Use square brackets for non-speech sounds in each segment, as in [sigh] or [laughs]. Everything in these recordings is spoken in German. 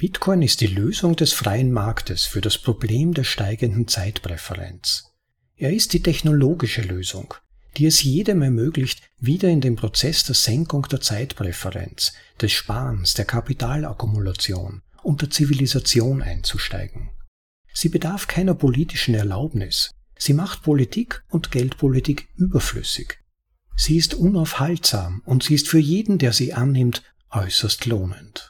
Bitcoin ist die Lösung des freien Marktes für das Problem der steigenden Zeitpräferenz. Er ist die technologische Lösung, die es jedem ermöglicht, wieder in den Prozess der Senkung der Zeitpräferenz, des Sparens, der Kapitalakkumulation und der Zivilisation einzusteigen. Sie bedarf keiner politischen Erlaubnis. Sie macht Politik und Geldpolitik überflüssig. Sie ist unaufhaltsam und sie ist für jeden, der sie annimmt, äußerst lohnend.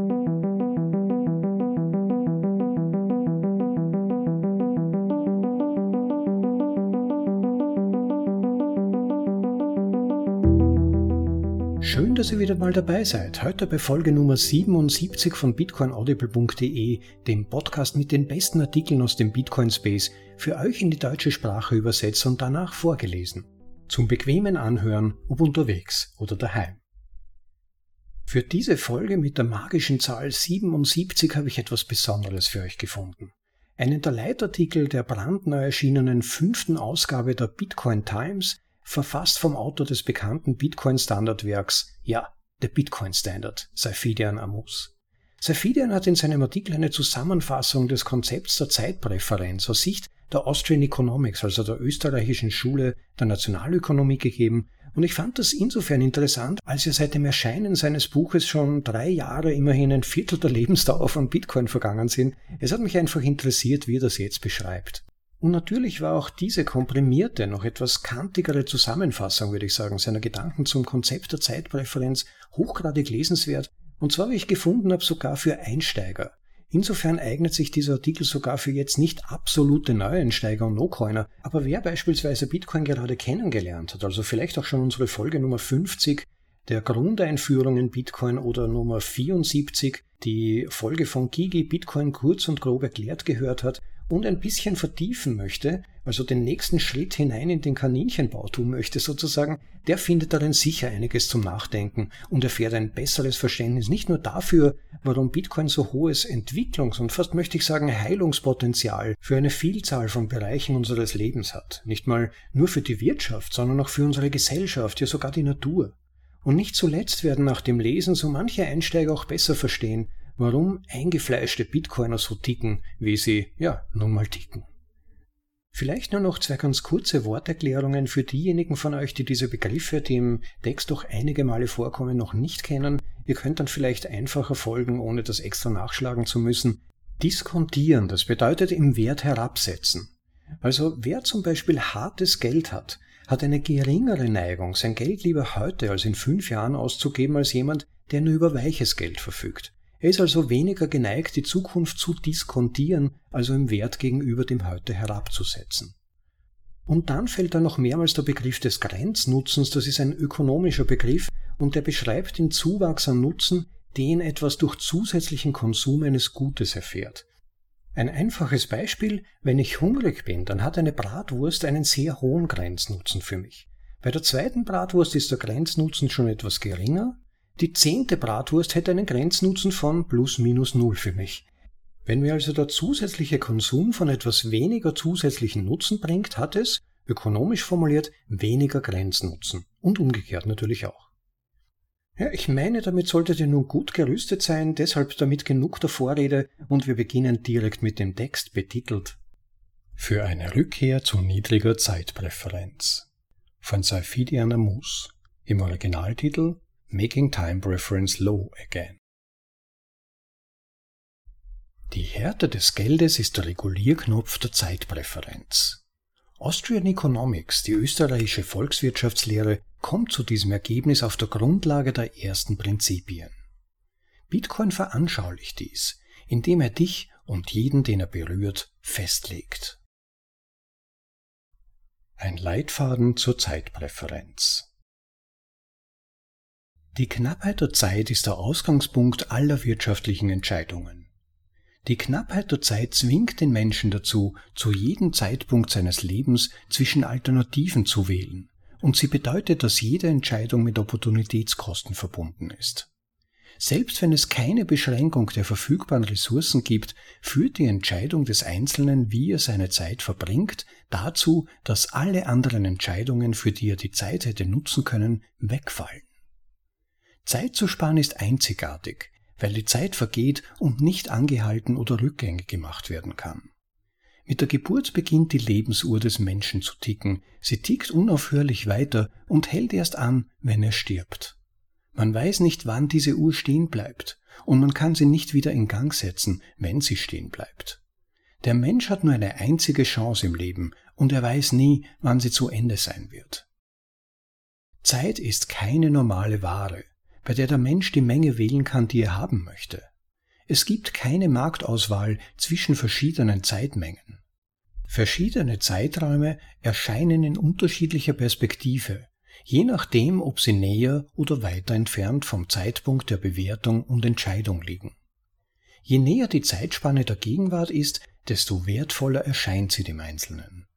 Dass ihr wieder mal dabei seid. Heute bei Folge Nummer 77 von bitcoinaudible.de, dem Podcast mit den besten Artikeln aus dem Bitcoin Space, für euch in die deutsche Sprache übersetzt und danach vorgelesen. Zum bequemen Anhören, ob unterwegs oder daheim. Für diese Folge mit der magischen Zahl 77 habe ich etwas Besonderes für euch gefunden. Einen der Leitartikel der brandneu erschienenen fünften Ausgabe der Bitcoin Times, verfasst vom Autor des bekannten Bitcoin-Standardwerks, ja, der Bitcoin Standard, Saifidian Amus. Saifidian hat in seinem Artikel eine Zusammenfassung des Konzepts der Zeitpräferenz aus Sicht der Austrian Economics, also der österreichischen Schule der Nationalökonomie gegeben und ich fand das insofern interessant, als ja seit dem Erscheinen seines Buches schon drei Jahre immerhin ein Viertel der Lebensdauer von Bitcoin vergangen sind. Es hat mich einfach interessiert, wie er das jetzt beschreibt. Und natürlich war auch diese komprimierte, noch etwas kantigere Zusammenfassung, würde ich sagen, seiner Gedanken zum Konzept der Zeitpräferenz hochgradig lesenswert, und zwar, wie ich gefunden habe, sogar für Einsteiger. Insofern eignet sich dieser Artikel sogar für jetzt nicht absolute Neueinsteiger und No-Coiner, aber wer beispielsweise Bitcoin gerade kennengelernt hat, also vielleicht auch schon unsere Folge Nummer 50 der Grundeinführung in Bitcoin oder Nummer 74 die Folge von Gigi Bitcoin kurz und grob erklärt gehört hat, und ein bisschen vertiefen möchte, also den nächsten Schritt hinein in den Kaninchenbau tun möchte sozusagen, der findet darin sicher einiges zum Nachdenken und erfährt ein besseres Verständnis nicht nur dafür, warum Bitcoin so hohes Entwicklungs- und fast möchte ich sagen Heilungspotenzial für eine Vielzahl von Bereichen unseres Lebens hat. Nicht mal nur für die Wirtschaft, sondern auch für unsere Gesellschaft, ja sogar die Natur. Und nicht zuletzt werden nach dem Lesen so manche Einsteiger auch besser verstehen, warum eingefleischte Bitcoiner so ticken, wie sie, ja, nun mal ticken. Vielleicht nur noch zwei ganz kurze Worterklärungen für diejenigen von euch, die diese Begriffe, die im Text doch einige Male vorkommen, noch nicht kennen. Ihr könnt dann vielleicht einfacher folgen, ohne das extra nachschlagen zu müssen. Diskontieren, das bedeutet im Wert herabsetzen. Also wer zum Beispiel hartes Geld hat, hat eine geringere Neigung, sein Geld lieber heute als in fünf Jahren auszugeben als jemand, der nur über weiches Geld verfügt. Er ist also weniger geneigt, die Zukunft zu diskontieren, also im Wert gegenüber dem Heute herabzusetzen. Und dann fällt da noch mehrmals der Begriff des Grenznutzens, das ist ein ökonomischer Begriff und der beschreibt den Zuwachs an Nutzen, den etwas durch zusätzlichen Konsum eines Gutes erfährt. Ein einfaches Beispiel, wenn ich hungrig bin, dann hat eine Bratwurst einen sehr hohen Grenznutzen für mich. Bei der zweiten Bratwurst ist der Grenznutzen schon etwas geringer, die zehnte Bratwurst hätte einen Grenznutzen von plus minus null für mich. Wenn mir also der zusätzliche Konsum von etwas weniger zusätzlichen Nutzen bringt, hat es, ökonomisch formuliert, weniger Grenznutzen. Und umgekehrt natürlich auch. Ja, ich meine, damit solltet ihr nun gut gerüstet sein, deshalb damit genug der Vorrede und wir beginnen direkt mit dem Text betitelt Für eine Rückkehr zu niedriger Zeitpräferenz von Saifidian Amus im Originaltitel Making Time Preference Low Again. Die Härte des Geldes ist der Regulierknopf der Zeitpräferenz. Austrian Economics, die österreichische Volkswirtschaftslehre, kommt zu diesem Ergebnis auf der Grundlage der ersten Prinzipien. Bitcoin veranschaulicht dies, indem er dich und jeden, den er berührt, festlegt. Ein Leitfaden zur Zeitpräferenz. Die Knappheit der Zeit ist der Ausgangspunkt aller wirtschaftlichen Entscheidungen. Die Knappheit der Zeit zwingt den Menschen dazu, zu jedem Zeitpunkt seines Lebens zwischen Alternativen zu wählen und sie bedeutet, dass jede Entscheidung mit Opportunitätskosten verbunden ist. Selbst wenn es keine Beschränkung der verfügbaren Ressourcen gibt, führt die Entscheidung des Einzelnen, wie er seine Zeit verbringt, dazu, dass alle anderen Entscheidungen, für die er die Zeit hätte nutzen können, wegfallen. Zeit zu sparen ist einzigartig, weil die Zeit vergeht und nicht angehalten oder rückgängig gemacht werden kann. Mit der Geburt beginnt die Lebensuhr des Menschen zu ticken, sie tickt unaufhörlich weiter und hält erst an, wenn er stirbt. Man weiß nicht, wann diese Uhr stehen bleibt, und man kann sie nicht wieder in Gang setzen, wenn sie stehen bleibt. Der Mensch hat nur eine einzige Chance im Leben, und er weiß nie, wann sie zu Ende sein wird. Zeit ist keine normale Ware, bei der der Mensch die Menge wählen kann, die er haben möchte. Es gibt keine Marktauswahl zwischen verschiedenen Zeitmengen. Verschiedene Zeiträume erscheinen in unterschiedlicher Perspektive je nachdem, ob sie näher oder weiter entfernt vom Zeitpunkt der Bewertung und Entscheidung liegen. Je näher die Zeitspanne der Gegenwart ist, desto wertvoller erscheint sie dem Einzelnen.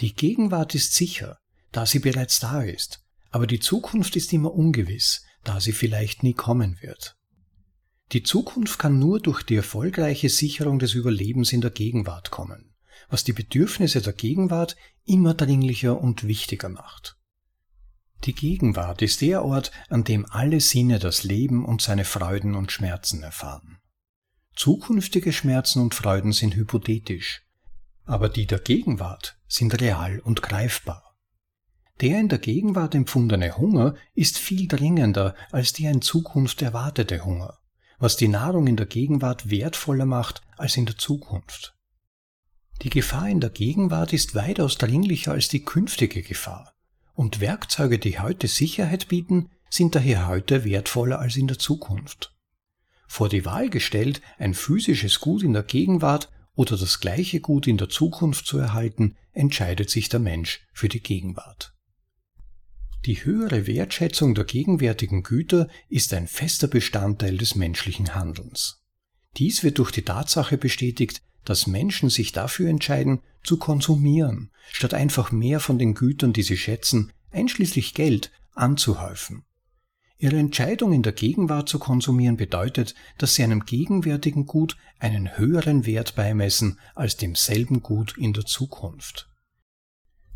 Die Gegenwart ist sicher, da sie bereits da ist, aber die Zukunft ist immer ungewiss, da sie vielleicht nie kommen wird. Die Zukunft kann nur durch die erfolgreiche Sicherung des Überlebens in der Gegenwart kommen, was die Bedürfnisse der Gegenwart immer dringlicher und wichtiger macht. Die Gegenwart ist der Ort, an dem alle Sinne das Leben und seine Freuden und Schmerzen erfahren. Zukünftige Schmerzen und Freuden sind hypothetisch, aber die der Gegenwart sind real und greifbar. Der in der Gegenwart empfundene Hunger ist viel dringender als der in Zukunft erwartete Hunger, was die Nahrung in der Gegenwart wertvoller macht als in der Zukunft. Die Gefahr in der Gegenwart ist weitaus dringlicher als die künftige Gefahr, und Werkzeuge, die heute Sicherheit bieten, sind daher heute wertvoller als in der Zukunft. Vor die Wahl gestellt, ein physisches Gut in der Gegenwart oder das gleiche Gut in der Zukunft zu erhalten, entscheidet sich der Mensch für die Gegenwart. Die höhere Wertschätzung der gegenwärtigen Güter ist ein fester Bestandteil des menschlichen Handelns. Dies wird durch die Tatsache bestätigt, dass Menschen sich dafür entscheiden, zu konsumieren, statt einfach mehr von den Gütern, die sie schätzen, einschließlich Geld, anzuhäufen. Ihre Entscheidung in der Gegenwart zu konsumieren bedeutet, dass sie einem gegenwärtigen Gut einen höheren Wert beimessen als demselben Gut in der Zukunft.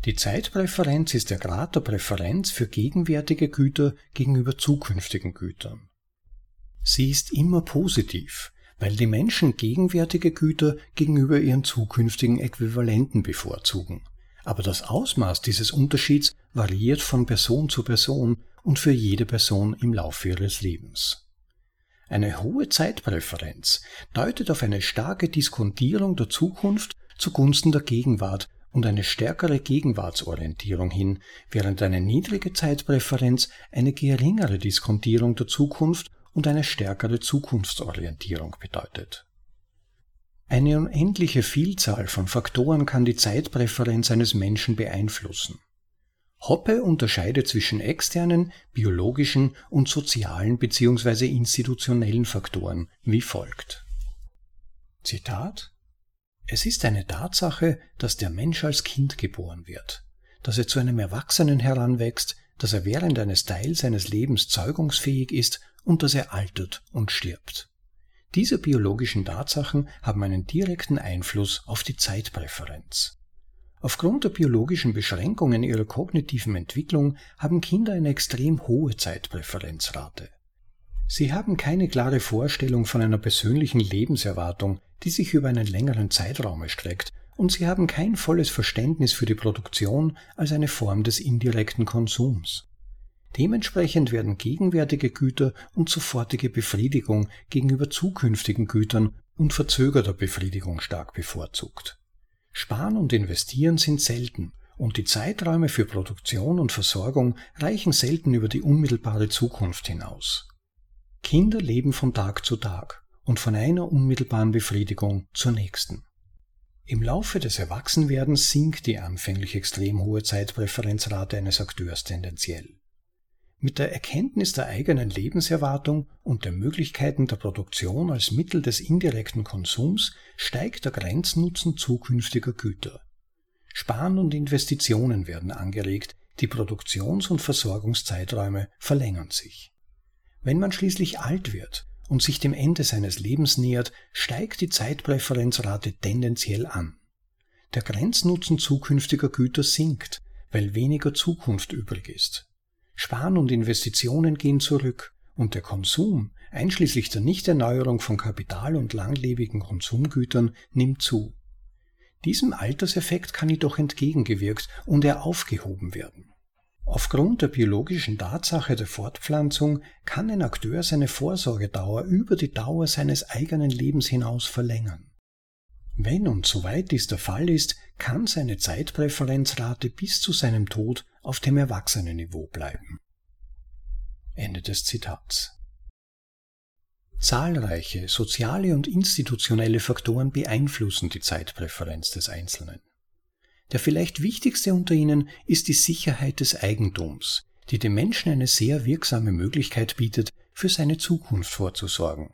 Die Zeitpräferenz ist der Grad der Präferenz für gegenwärtige Güter gegenüber zukünftigen Gütern. Sie ist immer positiv, weil die Menschen gegenwärtige Güter gegenüber ihren zukünftigen Äquivalenten bevorzugen. Aber das Ausmaß dieses Unterschieds variiert von Person zu Person und für jede Person im Laufe ihres Lebens. Eine hohe Zeitpräferenz deutet auf eine starke Diskontierung der Zukunft zugunsten der Gegenwart und eine stärkere Gegenwartsorientierung hin, während eine niedrige Zeitpräferenz eine geringere Diskontierung der Zukunft und eine stärkere Zukunftsorientierung bedeutet. Eine unendliche Vielzahl von Faktoren kann die Zeitpräferenz eines Menschen beeinflussen. Hoppe unterscheidet zwischen externen, biologischen und sozialen bzw. institutionellen Faktoren wie folgt. Zitat Es ist eine Tatsache, dass der Mensch als Kind geboren wird, dass er zu einem Erwachsenen heranwächst, dass er während eines Teils seines Lebens zeugungsfähig ist und dass er altert und stirbt. Diese biologischen Tatsachen haben einen direkten Einfluss auf die Zeitpräferenz. Aufgrund der biologischen Beschränkungen ihrer kognitiven Entwicklung haben Kinder eine extrem hohe Zeitpräferenzrate. Sie haben keine klare Vorstellung von einer persönlichen Lebenserwartung, die sich über einen längeren Zeitraum erstreckt, und sie haben kein volles Verständnis für die Produktion als eine Form des indirekten Konsums. Dementsprechend werden gegenwärtige Güter und sofortige Befriedigung gegenüber zukünftigen Gütern und verzögerter Befriedigung stark bevorzugt. Sparen und Investieren sind selten und die Zeiträume für Produktion und Versorgung reichen selten über die unmittelbare Zukunft hinaus. Kinder leben von Tag zu Tag und von einer unmittelbaren Befriedigung zur nächsten. Im Laufe des Erwachsenwerdens sinkt die anfänglich extrem hohe Zeitpräferenzrate eines Akteurs tendenziell. Mit der Erkenntnis der eigenen Lebenserwartung und der Möglichkeiten der Produktion als Mittel des indirekten Konsums steigt der Grenznutzen zukünftiger Güter. Sparen und Investitionen werden angeregt, Die Produktions- und Versorgungszeiträume verlängern sich. Wenn man schließlich alt wird und sich dem Ende seines Lebens nähert, steigt die Zeitpräferenzrate tendenziell an. Der Grenznutzen zukünftiger Güter sinkt, weil weniger Zukunft übrig ist. Sparen und Investitionen gehen zurück und der Konsum, einschließlich der Nichterneuerung von Kapital und langlebigen Konsumgütern, nimmt zu. Diesem Alterseffekt kann jedoch entgegengewirkt und er aufgehoben werden. Aufgrund der biologischen Tatsache der Fortpflanzung kann ein Akteur seine Vorsorgedauer über die Dauer seines eigenen Lebens hinaus verlängern. Wenn und soweit dies der Fall ist, kann seine Zeitpräferenzrate bis zu seinem Tod auf dem Erwachsenenniveau bleiben. Ende des Zitats. Zahlreiche soziale und institutionelle Faktoren beeinflussen die Zeitpräferenz des Einzelnen. Der vielleicht wichtigste unter ihnen ist die Sicherheit des Eigentums, die dem Menschen eine sehr wirksame Möglichkeit bietet, für seine Zukunft vorzusorgen.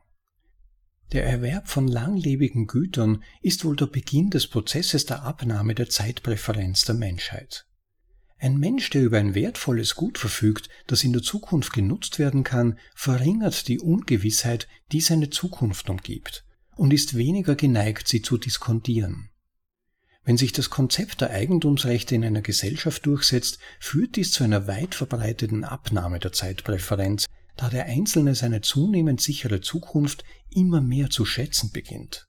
Der Erwerb von langlebigen Gütern ist wohl der Beginn des Prozesses der Abnahme der Zeitpräferenz der Menschheit. Ein Mensch, der über ein wertvolles Gut verfügt, das in der Zukunft genutzt werden kann, verringert die Ungewissheit, die seine Zukunft umgibt, und ist weniger geneigt, sie zu diskontieren. Wenn sich das Konzept der Eigentumsrechte in einer Gesellschaft durchsetzt, führt dies zu einer weit verbreiteten Abnahme der Zeitpräferenz, da der Einzelne seine zunehmend sichere Zukunft immer mehr zu schätzen beginnt.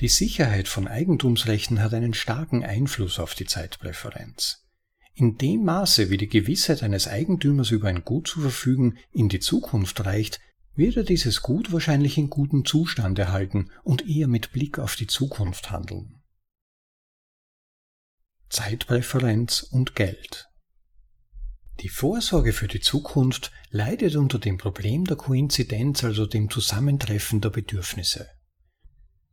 Die Sicherheit von Eigentumsrechten hat einen starken Einfluss auf die Zeitpräferenz. In dem Maße, wie die Gewissheit eines Eigentümers über ein Gut zu verfügen in die Zukunft reicht, wird er dieses Gut wahrscheinlich in gutem Zustand erhalten und eher mit Blick auf die Zukunft handeln. Zeitpräferenz und Geld Die Vorsorge für die Zukunft leidet unter dem Problem der Koinzidenz, also dem Zusammentreffen der Bedürfnisse.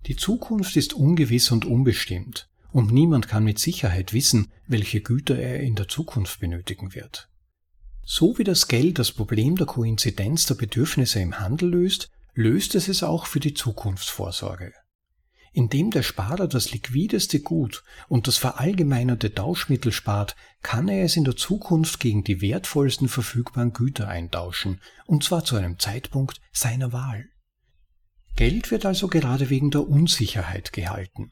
Die Zukunft ist ungewiss und unbestimmt, und niemand kann mit Sicherheit wissen, welche Güter er in der Zukunft benötigen wird. So wie das Geld das Problem der Koinzidenz der Bedürfnisse im Handel löst, löst es es auch für die Zukunftsvorsorge. Indem der Sparer das liquideste Gut und das verallgemeinerte Tauschmittel spart, kann er es in der Zukunft gegen die wertvollsten verfügbaren Güter eintauschen, und zwar zu einem Zeitpunkt seiner Wahl. Geld wird also gerade wegen der Unsicherheit gehalten.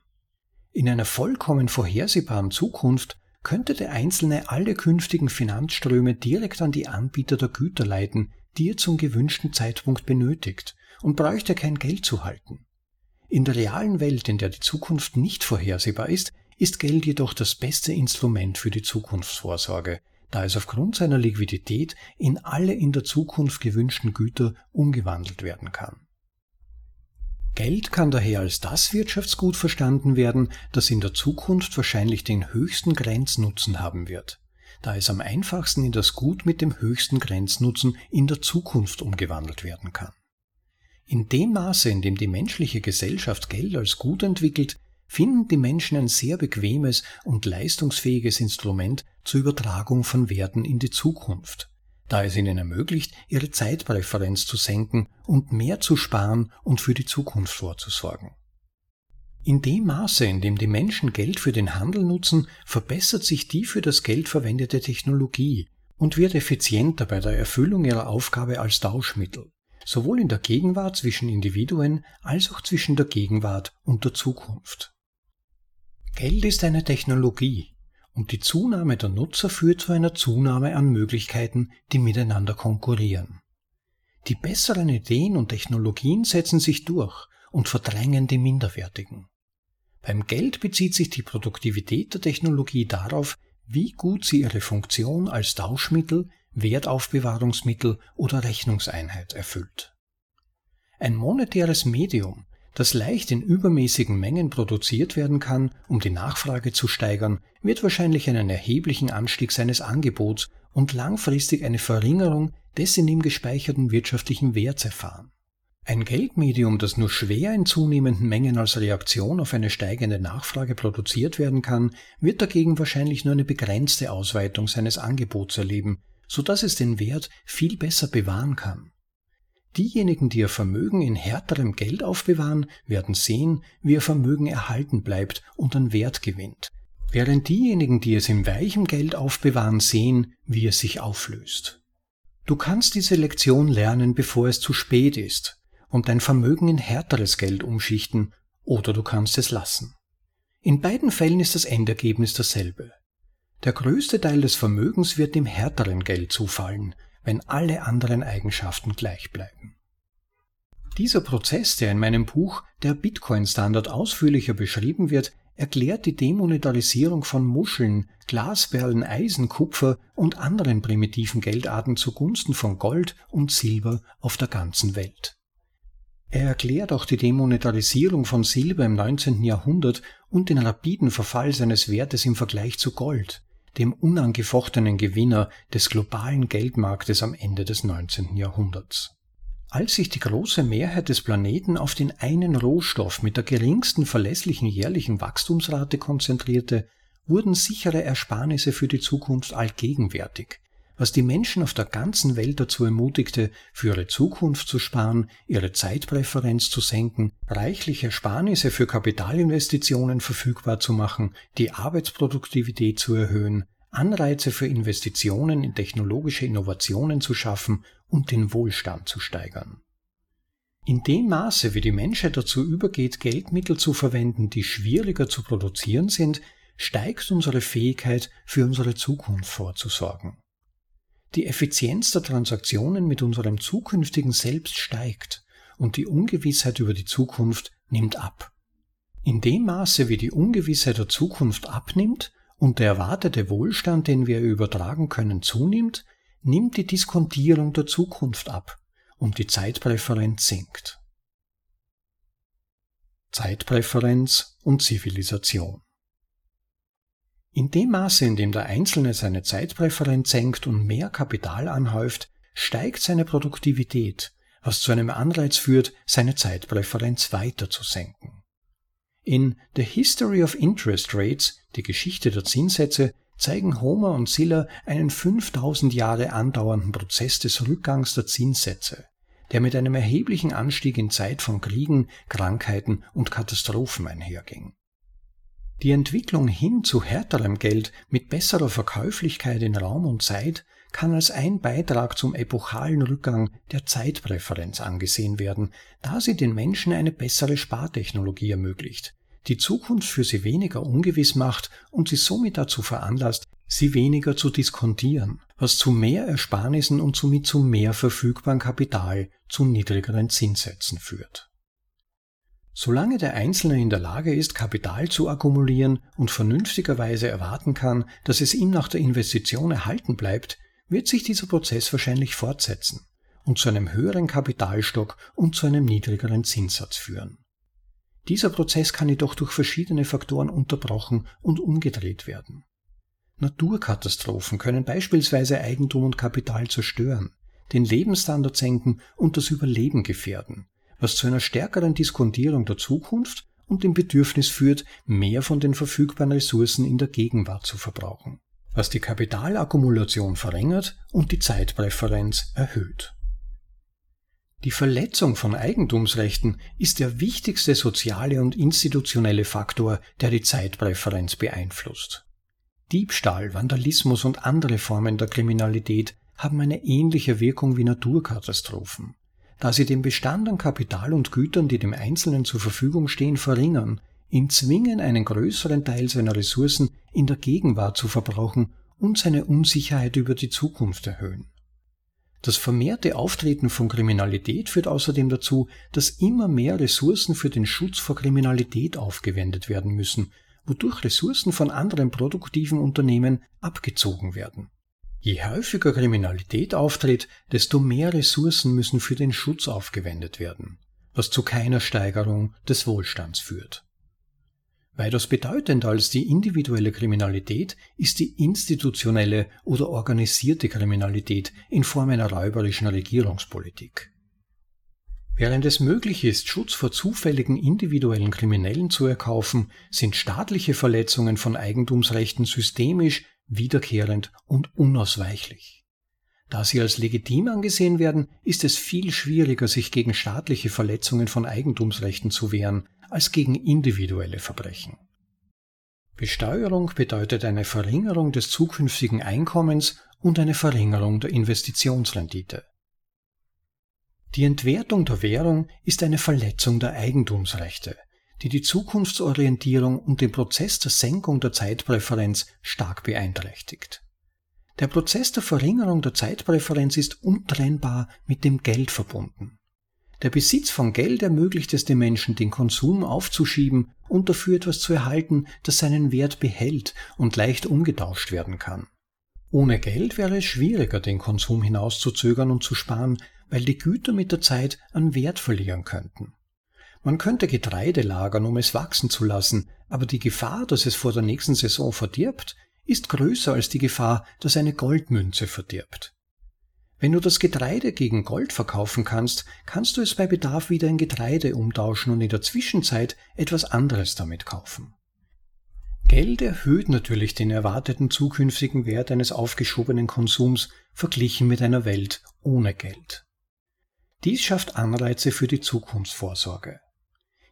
In einer vollkommen vorhersehbaren Zukunft könnte der Einzelne alle künftigen Finanzströme direkt an die Anbieter der Güter leiten, die er zum gewünschten Zeitpunkt benötigt, und bräuchte kein Geld zu halten. In der realen Welt, in der die Zukunft nicht vorhersehbar ist, ist Geld jedoch das beste Instrument für die Zukunftsvorsorge, da es aufgrund seiner Liquidität in alle in der Zukunft gewünschten Güter umgewandelt werden kann. Geld kann daher als das Wirtschaftsgut verstanden werden, das in der Zukunft wahrscheinlich den höchsten Grenznutzen haben wird, da es am einfachsten in das Gut mit dem höchsten Grenznutzen in der Zukunft umgewandelt werden kann. In dem Maße, in dem die menschliche Gesellschaft Geld als Gut entwickelt, finden die Menschen ein sehr bequemes und leistungsfähiges Instrument zur Übertragung von Werten in die Zukunft, da es ihnen ermöglicht, ihre Zeitpräferenz zu senken und mehr zu sparen und für die Zukunft vorzusorgen. In dem Maße, in dem die Menschen Geld für den Handel nutzen, verbessert sich die für das Geld verwendete Technologie und wird effizienter bei der Erfüllung ihrer Aufgabe als Tauschmittel, sowohl in der Gegenwart zwischen Individuen als auch zwischen der Gegenwart und der Zukunft. Geld ist eine Technologie, und die Zunahme der Nutzer führt zu einer Zunahme an Möglichkeiten, die miteinander konkurrieren. Die besseren Ideen und Technologien setzen sich durch und verdrängen die minderwertigen. Beim Geld bezieht sich die Produktivität der Technologie darauf, wie gut sie ihre Funktion als Tauschmittel, Wertaufbewahrungsmittel oder Rechnungseinheit erfüllt. Ein monetäres Medium das leicht in übermäßigen Mengen produziert werden kann, um die Nachfrage zu steigern, wird wahrscheinlich einen erheblichen Anstieg seines Angebots und langfristig eine Verringerung des in ihm gespeicherten wirtschaftlichen Werts erfahren. Ein Geldmedium, das nur schwer in zunehmenden Mengen als Reaktion auf eine steigende Nachfrage produziert werden kann, wird dagegen wahrscheinlich nur eine begrenzte Ausweitung seines Angebots erleben, so dass es den Wert viel besser bewahren kann. Diejenigen, die ihr Vermögen in härterem Geld aufbewahren, werden sehen, wie ihr Vermögen erhalten bleibt und an Wert gewinnt, während diejenigen, die es im weichen Geld aufbewahren, sehen, wie es sich auflöst. Du kannst diese Lektion lernen, bevor es zu spät ist, und dein Vermögen in härteres Geld umschichten, oder du kannst es lassen. In beiden Fällen ist das Endergebnis dasselbe. Der größte Teil des Vermögens wird dem härteren Geld zufallen, wenn alle anderen Eigenschaften gleich bleiben. Dieser Prozess, der in meinem Buch Der Bitcoin-Standard ausführlicher beschrieben wird, erklärt die Demonetarisierung von Muscheln, Glasperlen, Eisen, Kupfer und anderen primitiven Geldarten zugunsten von Gold und Silber auf der ganzen Welt. Er erklärt auch die Demonetarisierung von Silber im 19. Jahrhundert und den rapiden Verfall seines Wertes im Vergleich zu Gold, dem unangefochtenen Gewinner des globalen Geldmarktes am Ende des 19. Jahrhunderts. Als sich die große Mehrheit des Planeten auf den einen Rohstoff mit der geringsten verlässlichen jährlichen Wachstumsrate konzentrierte, wurden sichere Ersparnisse für die Zukunft allgegenwärtig, was die Menschen auf der ganzen Welt dazu ermutigte, für ihre Zukunft zu sparen, ihre Zeitpräferenz zu senken, reichlich Ersparnisse für Kapitalinvestitionen verfügbar zu machen, die Arbeitsproduktivität zu erhöhen, Anreize für Investitionen in technologische Innovationen zu schaffen und den Wohlstand zu steigern. In dem Maße, wie die Menschheit dazu übergeht, Geldmittel zu verwenden, die schwieriger zu produzieren sind, steigt unsere Fähigkeit, für unsere Zukunft vorzusorgen. Die Effizienz der Transaktionen mit unserem zukünftigen Selbst steigt und die Ungewissheit über die Zukunft nimmt ab. In dem Maße, wie die Ungewissheit der Zukunft abnimmt, und der erwartete Wohlstand, den wir übertragen können, zunimmt, nimmt die Diskontierung der Zukunft ab und die Zeitpräferenz sinkt. Zeitpräferenz und Zivilisation In dem Maße, in dem der Einzelne seine Zeitpräferenz senkt und mehr Kapital anhäuft, steigt seine Produktivität, was zu einem Anreiz führt, seine Zeitpräferenz weiter zu senken. In The History of Interest Rates, die Geschichte der Zinssätze, zeigen Homer und Siller einen 5000 Jahre andauernden Prozess des Rückgangs der Zinssätze, der mit einem erheblichen Anstieg in Zeit von Kriegen, Krankheiten und Katastrophen einherging. Die Entwicklung hin zu härterem Geld mit besserer Verkäuflichkeit in Raum und Zeit kann als ein Beitrag zum epochalen Rückgang der Zeitpräferenz angesehen werden, da sie den Menschen eine bessere Spartechnologie ermöglicht, die Zukunft für sie weniger ungewiss macht und sie somit dazu veranlasst, sie weniger zu diskontieren, was zu mehr Ersparnissen und somit zu mehr verfügbarem Kapital zu niedrigeren Zinssätzen führt. Solange der Einzelne in der Lage ist, Kapital zu akkumulieren und vernünftigerweise erwarten kann, dass es ihm nach der Investition erhalten bleibt, wird sich dieser Prozess wahrscheinlich fortsetzen und zu einem höheren Kapitalstock und zu einem niedrigeren Zinssatz führen. Dieser Prozess kann jedoch durch verschiedene Faktoren unterbrochen und umgedreht werden. Naturkatastrophen können beispielsweise Eigentum und Kapital zerstören, den Lebensstandard senken und das Überleben gefährden, was zu einer stärkeren Diskontierung der Zukunft und dem Bedürfnis führt, mehr von den verfügbaren Ressourcen in der Gegenwart zu verbrauchen, was die Kapitalakkumulation verringert und die Zeitpräferenz erhöht. Die Verletzung von Eigentumsrechten ist der wichtigste soziale und institutionelle Faktor, der die Zeitpräferenz beeinflusst. Diebstahl, Vandalismus und andere Formen der Kriminalität haben eine ähnliche Wirkung wie Naturkatastrophen, da sie den Bestand an Kapital und Gütern, die dem Einzelnen zur Verfügung stehen, verringern, ihn zwingen, einen größeren Teil seiner Ressourcen in der Gegenwart zu verbrauchen und seine Unsicherheit über die Zukunft erhöhen. Das vermehrte Auftreten von Kriminalität führt außerdem dazu, dass immer mehr Ressourcen für den Schutz vor Kriminalität aufgewendet werden müssen, wodurch Ressourcen von anderen produktiven Unternehmen abgezogen werden. Je häufiger Kriminalität auftritt, desto mehr Ressourcen müssen für den Schutz aufgewendet werden, was zu keiner Steigerung des Wohlstands führt. Weitaus bedeutender als die individuelle Kriminalität ist die institutionelle oder organisierte Kriminalität in Form einer räuberischen Regierungspolitik. Während es möglich ist, Schutz vor zufälligen individuellen Kriminellen zu erkaufen, sind staatliche Verletzungen von Eigentumsrechten systemisch, wiederkehrend und unausweichlich. Da sie als legitim angesehen werden, ist es viel schwieriger, sich gegen staatliche Verletzungen von Eigentumsrechten zu wehren, als gegen individuelle Verbrechen. Besteuerung bedeutet eine Verringerung des zukünftigen Einkommens und eine Verringerung der Investitionsrendite. Die Entwertung der Währung ist eine Verletzung der Eigentumsrechte, die die Zukunftsorientierung und den Prozess der Senkung der Zeitpräferenz stark beeinträchtigt. Der Prozess der Verringerung der Zeitpräferenz ist untrennbar mit dem Geld verbunden. Der Besitz von Geld ermöglicht es dem Menschen, den Konsum aufzuschieben und dafür etwas zu erhalten, das seinen Wert behält und leicht umgetauscht werden kann. Ohne Geld wäre es schwieriger, den Konsum hinauszuzögern und zu sparen, weil die Güter mit der Zeit an Wert verlieren könnten. Man könnte Getreide lagern, um es wachsen zu lassen, aber die Gefahr, dass es vor der nächsten Saison verdirbt, ist größer als die Gefahr, dass eine Goldmünze verdirbt. Wenn du das Getreide gegen Gold verkaufen kannst, kannst du es bei Bedarf wieder in Getreide umtauschen und in der Zwischenzeit etwas anderes damit kaufen. Geld erhöht natürlich den erwarteten zukünftigen Wert eines aufgeschobenen Konsums verglichen mit einer Welt ohne Geld. Dies schafft Anreize für die Zukunftsvorsorge.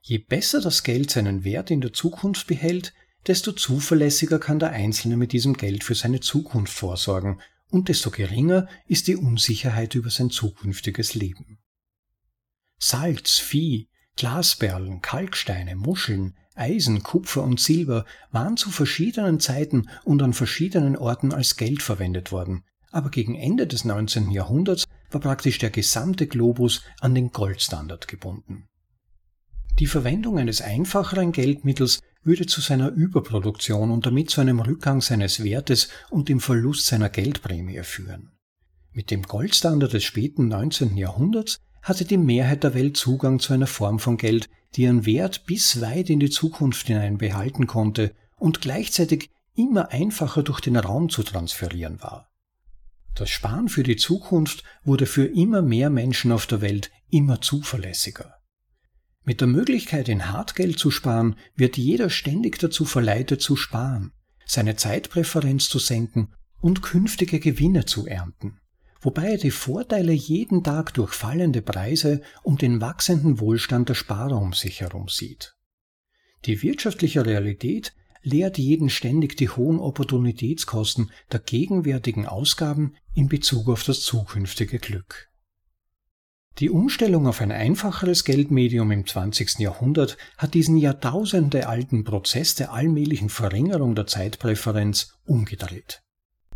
Je besser das Geld seinen Wert in der Zukunft behält, desto zuverlässiger kann der Einzelne mit diesem Geld für seine Zukunft vorsorgen und desto geringer ist die Unsicherheit über sein zukünftiges Leben. Salz, Vieh, Glasperlen, Kalksteine, Muscheln, Eisen, Kupfer und Silber waren zu verschiedenen Zeiten und an verschiedenen Orten als Geld verwendet worden, aber gegen Ende des 19. Jahrhunderts war praktisch der gesamte Globus an den Goldstandard gebunden. Die Verwendung eines einfacheren Geldmittels würde zu seiner Überproduktion und damit zu einem Rückgang seines Wertes und dem Verlust seiner Geldprämie führen. Mit dem Goldstandard des späten 19. Jahrhunderts hatte die Mehrheit der Welt Zugang zu einer Form von Geld, die ihren Wert bis weit in die Zukunft hinein behalten konnte und gleichzeitig immer einfacher durch den Raum zu transferieren war. Das Sparen für die Zukunft wurde für immer mehr Menschen auf der Welt immer zuverlässiger. Mit der Möglichkeit, in Hartgeld zu sparen, wird jeder ständig dazu verleitet zu sparen, seine Zeitpräferenz zu senken und künftige Gewinne zu ernten, wobei er die Vorteile jeden Tag durch fallende Preise und den wachsenden Wohlstand der Sparer um sich herum sieht. Die wirtschaftliche Realität lehrt jeden ständig die hohen Opportunitätskosten der gegenwärtigen Ausgaben in Bezug auf das zukünftige Glück. Die Umstellung auf ein einfacheres Geldmedium im 20. Jahrhundert hat diesen jahrtausendealten Prozess der allmählichen Verringerung der Zeitpräferenz umgedreht.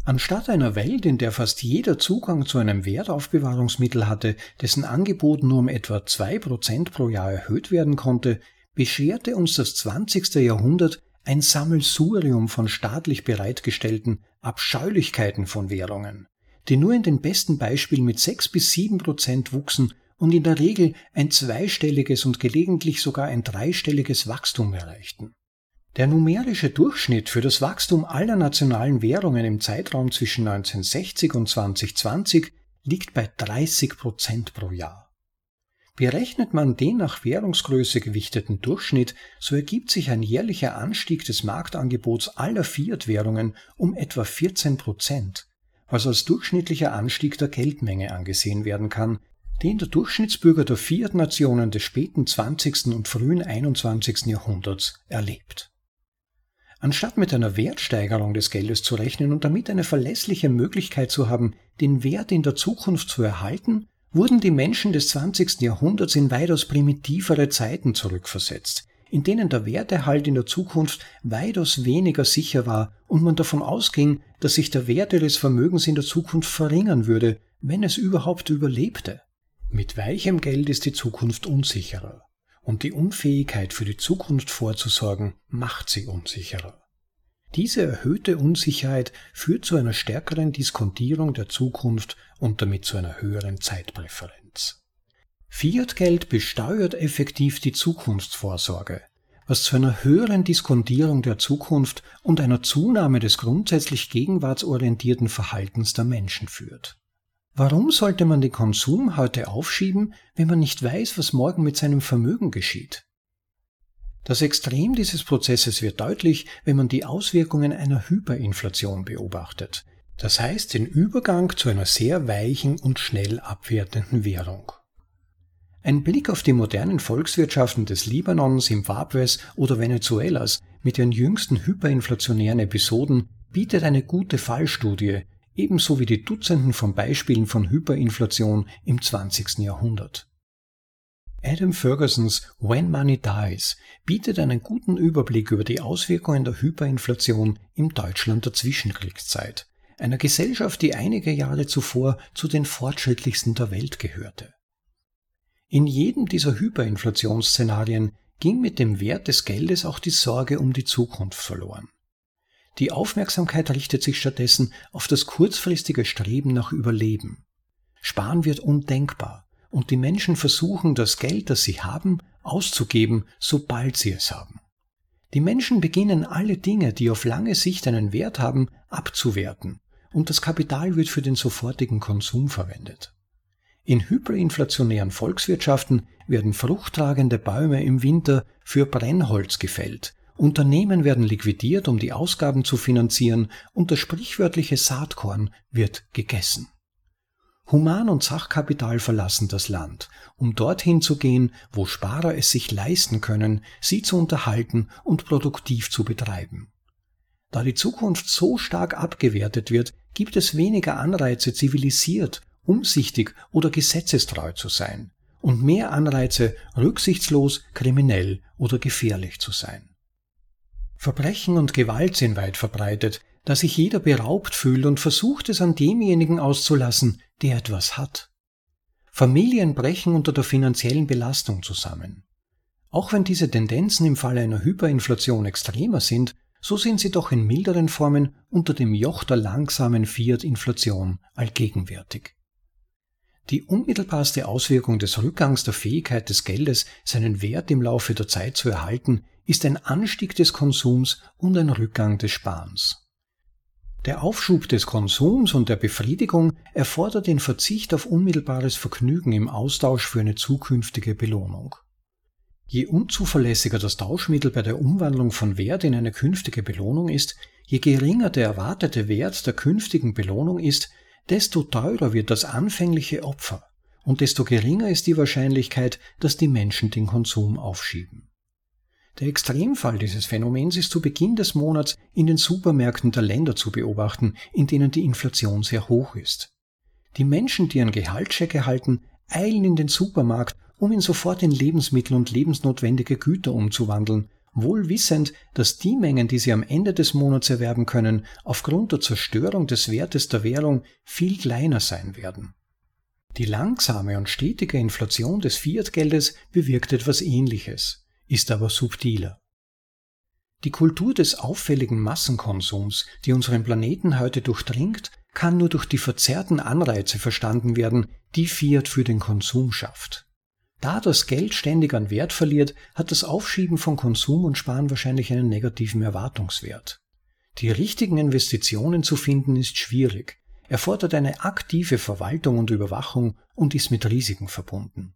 Anstatt einer Welt, in der fast jeder Zugang zu einem Wertaufbewahrungsmittel hatte, dessen Angebot nur um etwa 2% pro Jahr erhöht werden konnte, bescherte uns das 20. Jahrhundert ein Sammelsurium von staatlich bereitgestellten Abscheulichkeiten von Währungen die nur in den besten Beispielen mit 6 bis 7 Prozent wuchsen und in der Regel ein zweistelliges und gelegentlich sogar ein dreistelliges Wachstum erreichten. Der numerische Durchschnitt für das Wachstum aller nationalen Währungen im Zeitraum zwischen 1960 und 2020 liegt bei 30 Prozent pro Jahr. Berechnet man den nach Währungsgröße gewichteten Durchschnitt, so ergibt sich ein jährlicher Anstieg des Marktangebots aller Fiat-Währungen um etwa 14 Prozent, was als durchschnittlicher Anstieg der Geldmenge angesehen werden kann, den der Durchschnittsbürger der Fiat-Nationen des späten 20. und frühen 21. Jahrhunderts erlebt. Anstatt mit einer Wertsteigerung des Geldes zu rechnen und damit eine verlässliche Möglichkeit zu haben, den Wert in der Zukunft zu erhalten, wurden die Menschen des 20. Jahrhunderts in weitaus primitivere Zeiten zurückversetzt, in denen der Werterhalt in der Zukunft weitaus weniger sicher war und man davon ausging, dass sich der Wert ihres Vermögens in der Zukunft verringern würde, wenn es überhaupt überlebte. Mit weichem Geld ist die Zukunft unsicherer, und die Unfähigkeit für die Zukunft vorzusorgen macht sie unsicherer. Diese erhöhte Unsicherheit führt zu einer stärkeren Diskontierung der Zukunft und damit zu einer höheren Zeitpräferenz. Fiat-Geld besteuert effektiv die Zukunftsvorsorge, was zu einer höheren Diskontierung der Zukunft und einer Zunahme des grundsätzlich gegenwartsorientierten Verhaltens der Menschen führt. Warum sollte man den Konsum heute aufschieben, wenn man nicht weiß, was morgen mit seinem Vermögen geschieht? Das Extrem dieses Prozesses wird deutlich, wenn man die Auswirkungen einer Hyperinflation beobachtet, das heißt den Übergang zu einer sehr weichen und schnell abwertenden Währung. Ein Blick auf die modernen Volkswirtschaften des Libanon, Simbabwes oder Venezuelas mit ihren jüngsten hyperinflationären Episoden bietet eine gute Fallstudie, ebenso wie die Dutzenden von Beispielen von Hyperinflation im 20. Jahrhundert. Adam Fergusons When Money Dies bietet einen guten Überblick über die Auswirkungen der Hyperinflation im Deutschland der Zwischenkriegszeit, einer Gesellschaft, die einige Jahre zuvor zu den fortschrittlichsten der Welt gehörte. In jedem dieser Hyperinflationsszenarien ging mit dem Wert des Geldes auch die Sorge um die Zukunft verloren. Die Aufmerksamkeit richtet sich stattdessen auf das kurzfristige Streben nach Überleben. Sparen wird undenkbar und die Menschen versuchen, das Geld, das sie haben, auszugeben, sobald sie es haben. Die Menschen beginnen alle Dinge, die auf lange Sicht einen Wert haben, abzuwerten und das Kapital wird für den sofortigen Konsum verwendet. In hyperinflationären Volkswirtschaften werden fruchttragende Bäume im Winter für Brennholz gefällt, Unternehmen werden liquidiert, um die Ausgaben zu finanzieren, und das sprichwörtliche Saatkorn wird gegessen. Human- und Sachkapital verlassen das Land, um dorthin zu gehen, wo Sparer es sich leisten können, sie zu unterhalten und produktiv zu betreiben. Da die Zukunft so stark abgewertet wird, gibt es weniger Anreize, zivilisiert, umsichtig oder gesetzestreu zu sein und mehr Anreize, rücksichtslos, kriminell oder gefährlich zu sein. Verbrechen und Gewalt sind weit verbreitet, da sich jeder beraubt fühlt und versucht es an demjenigen auszulassen, der etwas hat. Familien brechen unter der finanziellen Belastung zusammen. Auch wenn diese Tendenzen im Falle einer Hyperinflation extremer sind, so sind sie doch in milderen Formen unter dem Joch der langsamen Fiat-Inflation allgegenwärtig. Die unmittelbarste Auswirkung des Rückgangs der Fähigkeit des Geldes, seinen Wert im Laufe der Zeit zu erhalten, ist ein Anstieg des Konsums und ein Rückgang des Sparens. Der Aufschub des Konsums und der Befriedigung erfordert den Verzicht auf unmittelbares Vergnügen im Austausch für eine zukünftige Belohnung. Je unzuverlässiger das Tauschmittel bei der Umwandlung von Wert in eine künftige Belohnung ist, je geringer der erwartete Wert der künftigen Belohnung ist, desto teurer wird das anfängliche Opfer und desto geringer ist die Wahrscheinlichkeit, dass die Menschen den Konsum aufschieben. Der Extremfall dieses Phänomens ist zu Beginn des Monats in den Supermärkten der Länder zu beobachten, in denen die Inflation sehr hoch ist. Die Menschen, die ihren Gehaltscheck erhalten, eilen in den Supermarkt, um ihn sofort in Lebensmittel und lebensnotwendige Güter umzuwandeln, wohl wissend, dass die Mengen, die sie am Ende des Monats erwerben können, aufgrund der Zerstörung des Wertes der Währung viel kleiner sein werden. Die langsame und stetige Inflation des Fiatgeldes bewirkt etwas Ähnliches, ist aber subtiler. Die Kultur des auffälligen Massenkonsums, die unseren Planeten heute durchdringt, kann nur durch die verzerrten Anreize verstanden werden, die Fiat für den Konsum schafft. Da das Geld ständig an Wert verliert, hat das Aufschieben von Konsum und Sparen wahrscheinlich einen negativen Erwartungswert. Die richtigen Investitionen zu finden ist schwierig, erfordert eine aktive Verwaltung und Überwachung und ist mit Risiken verbunden.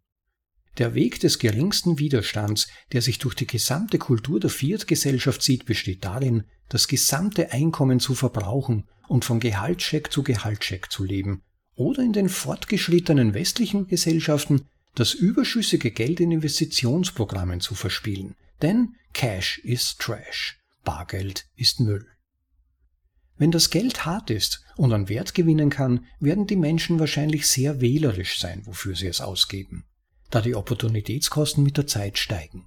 Der Weg des geringsten Widerstands, der sich durch die gesamte Kultur der Fiat-Gesellschaft zieht, besteht darin, das gesamte Einkommen zu verbrauchen und von Gehaltscheck zu Gehaltscheck zu leben oder in den fortgeschrittenen westlichen Gesellschaften das überschüssige Geld in Investitionsprogrammen zu verspielen, denn Cash ist Trash, Bargeld ist Müll. Wenn das Geld hart ist und an Wert gewinnen kann, werden die Menschen wahrscheinlich sehr wählerisch sein, wofür sie es ausgeben, da die Opportunitätskosten mit der Zeit steigen.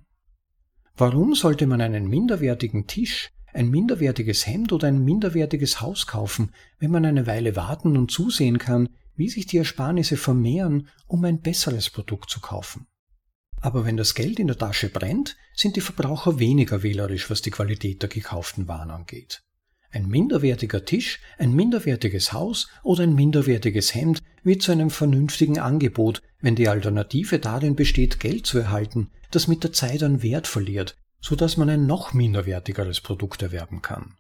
Warum sollte man einen minderwertigen Tisch, ein minderwertiges Hemd oder ein minderwertiges Haus kaufen, wenn man eine Weile warten und zusehen kann, wie sich die Ersparnisse vermehren, um ein besseres Produkt zu kaufen. Aber wenn das Geld in der Tasche brennt, sind die Verbraucher weniger wählerisch, was die Qualität der gekauften Waren angeht. Ein minderwertiger Tisch, ein minderwertiges Haus oder ein minderwertiges Hemd wird zu einem vernünftigen Angebot, wenn die Alternative darin besteht, Geld zu erhalten, das mit der Zeit an Wert verliert, so dass man ein noch minderwertigeres Produkt erwerben kann.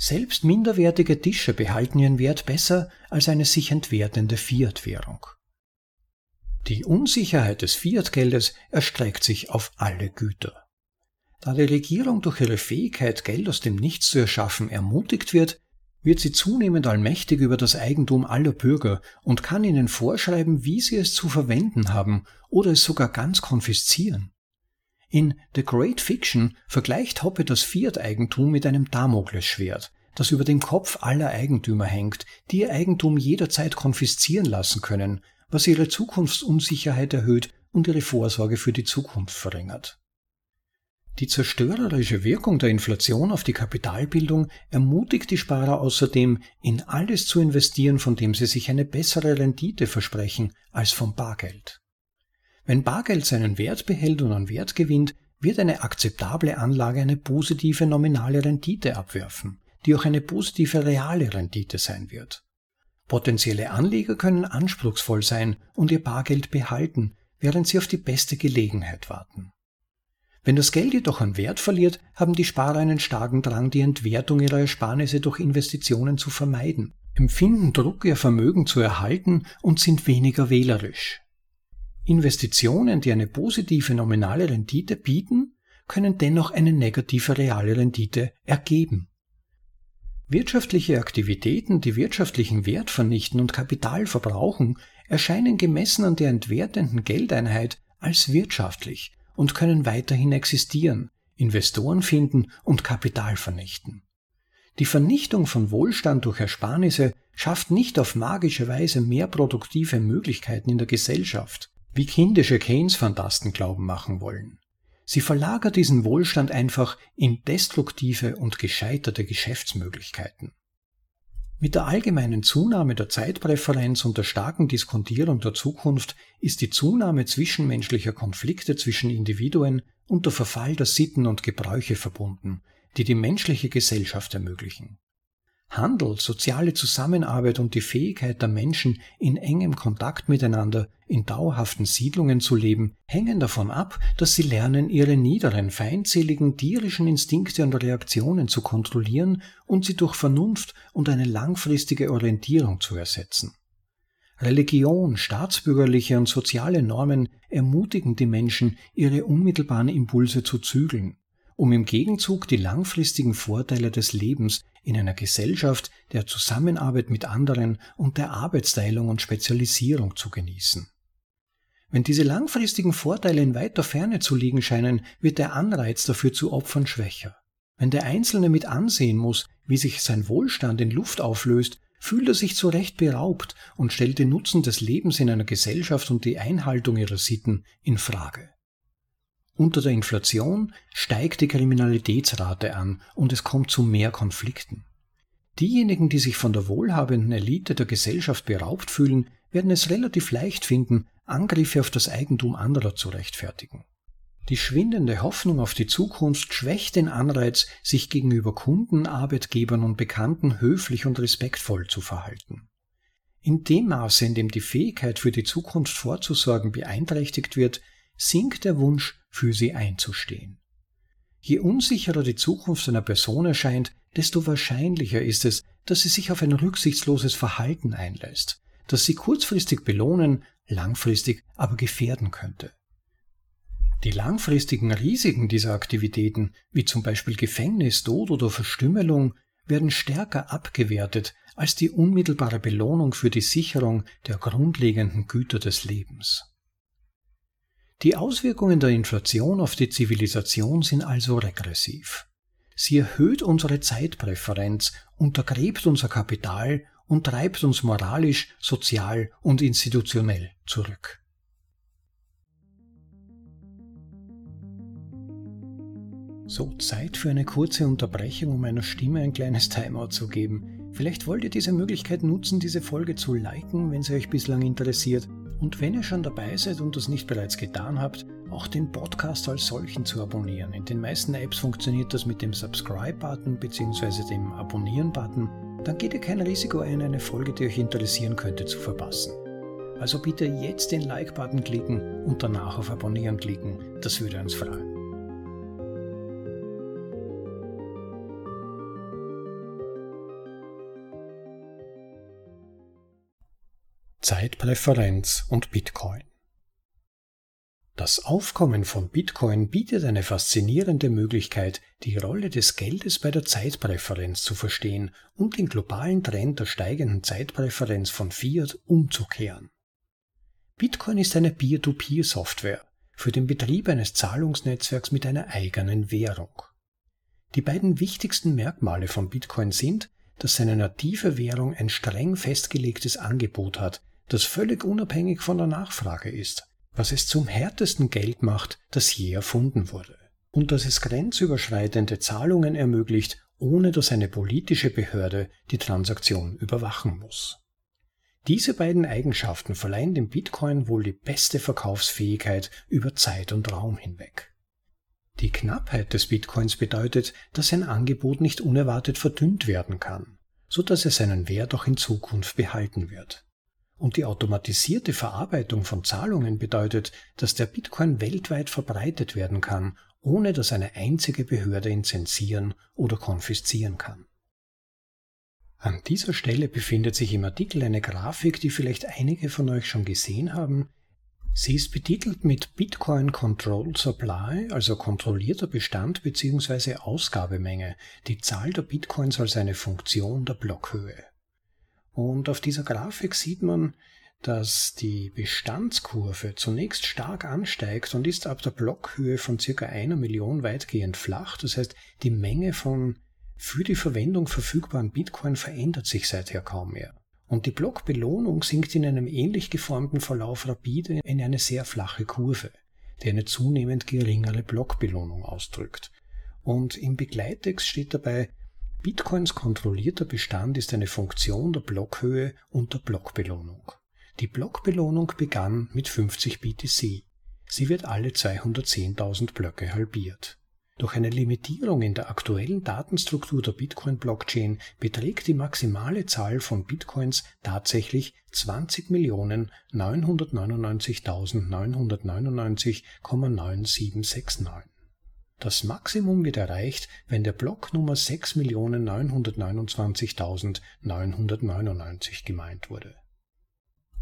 Selbst minderwertige Tische behalten ihren Wert besser als eine sich entwertende Fiat-Währung. Die Unsicherheit des Fiat-Geldes erstreckt sich auf alle Güter. Da die Regierung durch ihre Fähigkeit, Geld aus dem Nichts zu erschaffen, ermutigt wird, wird sie zunehmend allmächtig über das Eigentum aller Bürger und kann ihnen vorschreiben, wie sie es zu verwenden haben oder es sogar ganz konfiszieren. In The Great Fiction vergleicht Hoppe das Fiat-Eigentum mit einem Damoklesschwert, das über dem Kopf aller Eigentümer hängt, die ihr Eigentum jederzeit konfiszieren lassen können, was ihre Zukunftsunsicherheit erhöht und ihre Vorsorge für die Zukunft verringert. Die zerstörerische Wirkung der Inflation auf die Kapitalbildung ermutigt die Sparer außerdem, in alles zu investieren, von dem sie sich eine bessere Rendite versprechen als vom Bargeld. Wenn Bargeld seinen Wert behält und an Wert gewinnt, wird eine akzeptable Anlage eine positive nominale Rendite abwerfen, die auch eine positive reale Rendite sein wird. Potenzielle Anleger können anspruchsvoll sein und ihr Bargeld behalten, während sie auf die beste Gelegenheit warten. Wenn das Geld jedoch an Wert verliert, haben die Sparer einen starken Drang, die Entwertung ihrer Ersparnisse durch Investitionen zu vermeiden, empfinden Druck, ihr Vermögen zu erhalten und sind weniger wählerisch. Investitionen, die eine positive nominale Rendite bieten, können dennoch eine negative reale Rendite ergeben. Wirtschaftliche Aktivitäten, die wirtschaftlichen Wert vernichten und Kapital verbrauchen, erscheinen gemessen an der entwertenden Geldeinheit als wirtschaftlich und können weiterhin existieren, Investoren finden und Kapital vernichten. Die Vernichtung von Wohlstand durch Ersparnisse schafft nicht auf magische Weise mehr produktive Möglichkeiten in der Gesellschaft wie kindische Keynes-Phantasten glauben machen wollen. Sie verlagert diesen Wohlstand einfach in destruktive und gescheiterte Geschäftsmöglichkeiten. Mit der allgemeinen Zunahme der Zeitpräferenz und der starken Diskontierung der Zukunft ist die Zunahme zwischenmenschlicher Konflikte zwischen Individuen und der Verfall der Sitten und Gebräuche verbunden, die die menschliche Gesellschaft ermöglichen. Handel, soziale Zusammenarbeit und die Fähigkeit der Menschen, in engem Kontakt miteinander in dauerhaften Siedlungen zu leben, hängen davon ab, dass sie lernen, ihre niederen, feindseligen, tierischen Instinkte und Reaktionen zu kontrollieren und sie durch Vernunft und eine langfristige Orientierung zu ersetzen. Religion, staatsbürgerliche und soziale Normen ermutigen die Menschen, ihre unmittelbaren Impulse zu zügeln, um im Gegenzug die langfristigen Vorteile des Lebens in einer Gesellschaft der Zusammenarbeit mit anderen und der Arbeitsteilung und Spezialisierung zu genießen. Wenn diese langfristigen Vorteile in weiter Ferne zu liegen scheinen, wird der Anreiz dafür zu Opfern schwächer. Wenn der Einzelne mit ansehen muss, wie sich sein Wohlstand in Luft auflöst, fühlt er sich zu Recht beraubt und stellt den Nutzen des Lebens in einer Gesellschaft und die Einhaltung ihrer Sitten in Frage. Unter der Inflation steigt die Kriminalitätsrate an und es kommt zu mehr Konflikten. Diejenigen, die sich von der wohlhabenden Elite der Gesellschaft beraubt fühlen, werden es relativ leicht finden, Angriffe auf das Eigentum anderer zu rechtfertigen. Die schwindende Hoffnung auf die Zukunft schwächt den Anreiz, sich gegenüber Kunden, Arbeitgebern und Bekannten höflich und respektvoll zu verhalten. In dem Maße, in dem die Fähigkeit für die Zukunft vorzusorgen beeinträchtigt wird, sinkt der Wunsch, für sie einzustehen. Je unsicherer die Zukunft einer Person erscheint, desto wahrscheinlicher ist es, dass sie sich auf ein rücksichtsloses Verhalten einlässt, das sie kurzfristig belohnen, langfristig aber gefährden könnte. Die langfristigen Risiken dieser Aktivitäten, wie zum Beispiel Gefängnis, Tod oder Verstümmelung, werden stärker abgewertet als die unmittelbare Belohnung für die Sicherung der grundlegenden Güter des Lebens. Die Auswirkungen der Inflation auf die Zivilisation sind also regressiv. Sie erhöht unsere Zeitpräferenz, untergräbt unser Kapital und treibt uns moralisch, sozial und institutionell zurück. So, Zeit für eine kurze Unterbrechung, um meiner Stimme ein kleines Timeout zu geben. Vielleicht wollt ihr diese Möglichkeit nutzen, diese Folge zu liken, wenn sie euch bislang interessiert und wenn ihr schon dabei seid und das nicht bereits getan habt, auch den Podcast als solchen zu abonnieren. In den meisten Apps funktioniert das mit dem Subscribe-Button bzw. dem Abonnieren-Button. Dann geht ihr kein Risiko ein, eine Folge, die euch interessieren könnte, zu verpassen. Also bitte jetzt den Like-Button klicken und danach auf Abonnieren klicken. Das würde uns freuen. Zeitpräferenz und Bitcoin. Das Aufkommen von Bitcoin bietet eine faszinierende Möglichkeit, die Rolle des Geldes bei der Zeitpräferenz zu verstehen und den globalen Trend der steigenden Zeitpräferenz von Fiat umzukehren. Bitcoin ist eine Peer-to-Peer-Software, für den Betrieb eines Zahlungsnetzwerks mit einer eigenen Währung. Die beiden wichtigsten Merkmale von Bitcoin sind, dass seine native Währung ein streng festgelegtes Angebot hat, das völlig unabhängig von der Nachfrage ist, was es zum härtesten Geld macht, das je erfunden wurde, und dass es grenzüberschreitende Zahlungen ermöglicht, ohne dass eine politische Behörde die Transaktion überwachen muss. Diese beiden Eigenschaften verleihen dem Bitcoin wohl die beste Verkaufsfähigkeit über Zeit und Raum hinweg. Die Knappheit des Bitcoins bedeutet, dass sein Angebot nicht unerwartet verdünnt werden kann, so dass er seinen Wert auch in Zukunft behalten wird. Und die automatisierte Verarbeitung von Zahlungen bedeutet, dass der Bitcoin weltweit verbreitet werden kann, ohne dass eine einzige Behörde ihn zensieren oder konfiszieren kann. An dieser Stelle befindet sich im Artikel eine Grafik, die vielleicht einige von euch schon gesehen haben. Sie ist betitelt mit Bitcoin Control Supply, also kontrollierter Bestand bzw. Ausgabemenge, die Zahl der Bitcoins als eine Funktion der Blockhöhe. Und auf dieser Grafik sieht man, dass die Bestandskurve zunächst stark ansteigt und ist ab der Blockhöhe von circa einer Million weitgehend flach. Das heißt, die Menge von für die Verwendung verfügbaren Bitcoin verändert sich seither kaum mehr. Und die Blockbelohnung sinkt in einem ähnlich geformten Verlauf rapide in eine sehr flache Kurve, die eine zunehmend geringere Blockbelohnung ausdrückt. Und im Begleittext steht dabei, Bitcoins kontrollierter Bestand ist eine Funktion der Blockhöhe und der Blockbelohnung. Die Blockbelohnung begann mit 50 BTC. Sie wird alle 210.000 Blöcke halbiert. Durch eine Limitierung in der aktuellen Datenstruktur der Bitcoin-Blockchain beträgt die maximale Zahl von Bitcoins tatsächlich 20.099.999,9769. Das Maximum wird erreicht, wenn der Block Nummer 6.929.999 gemeint wurde.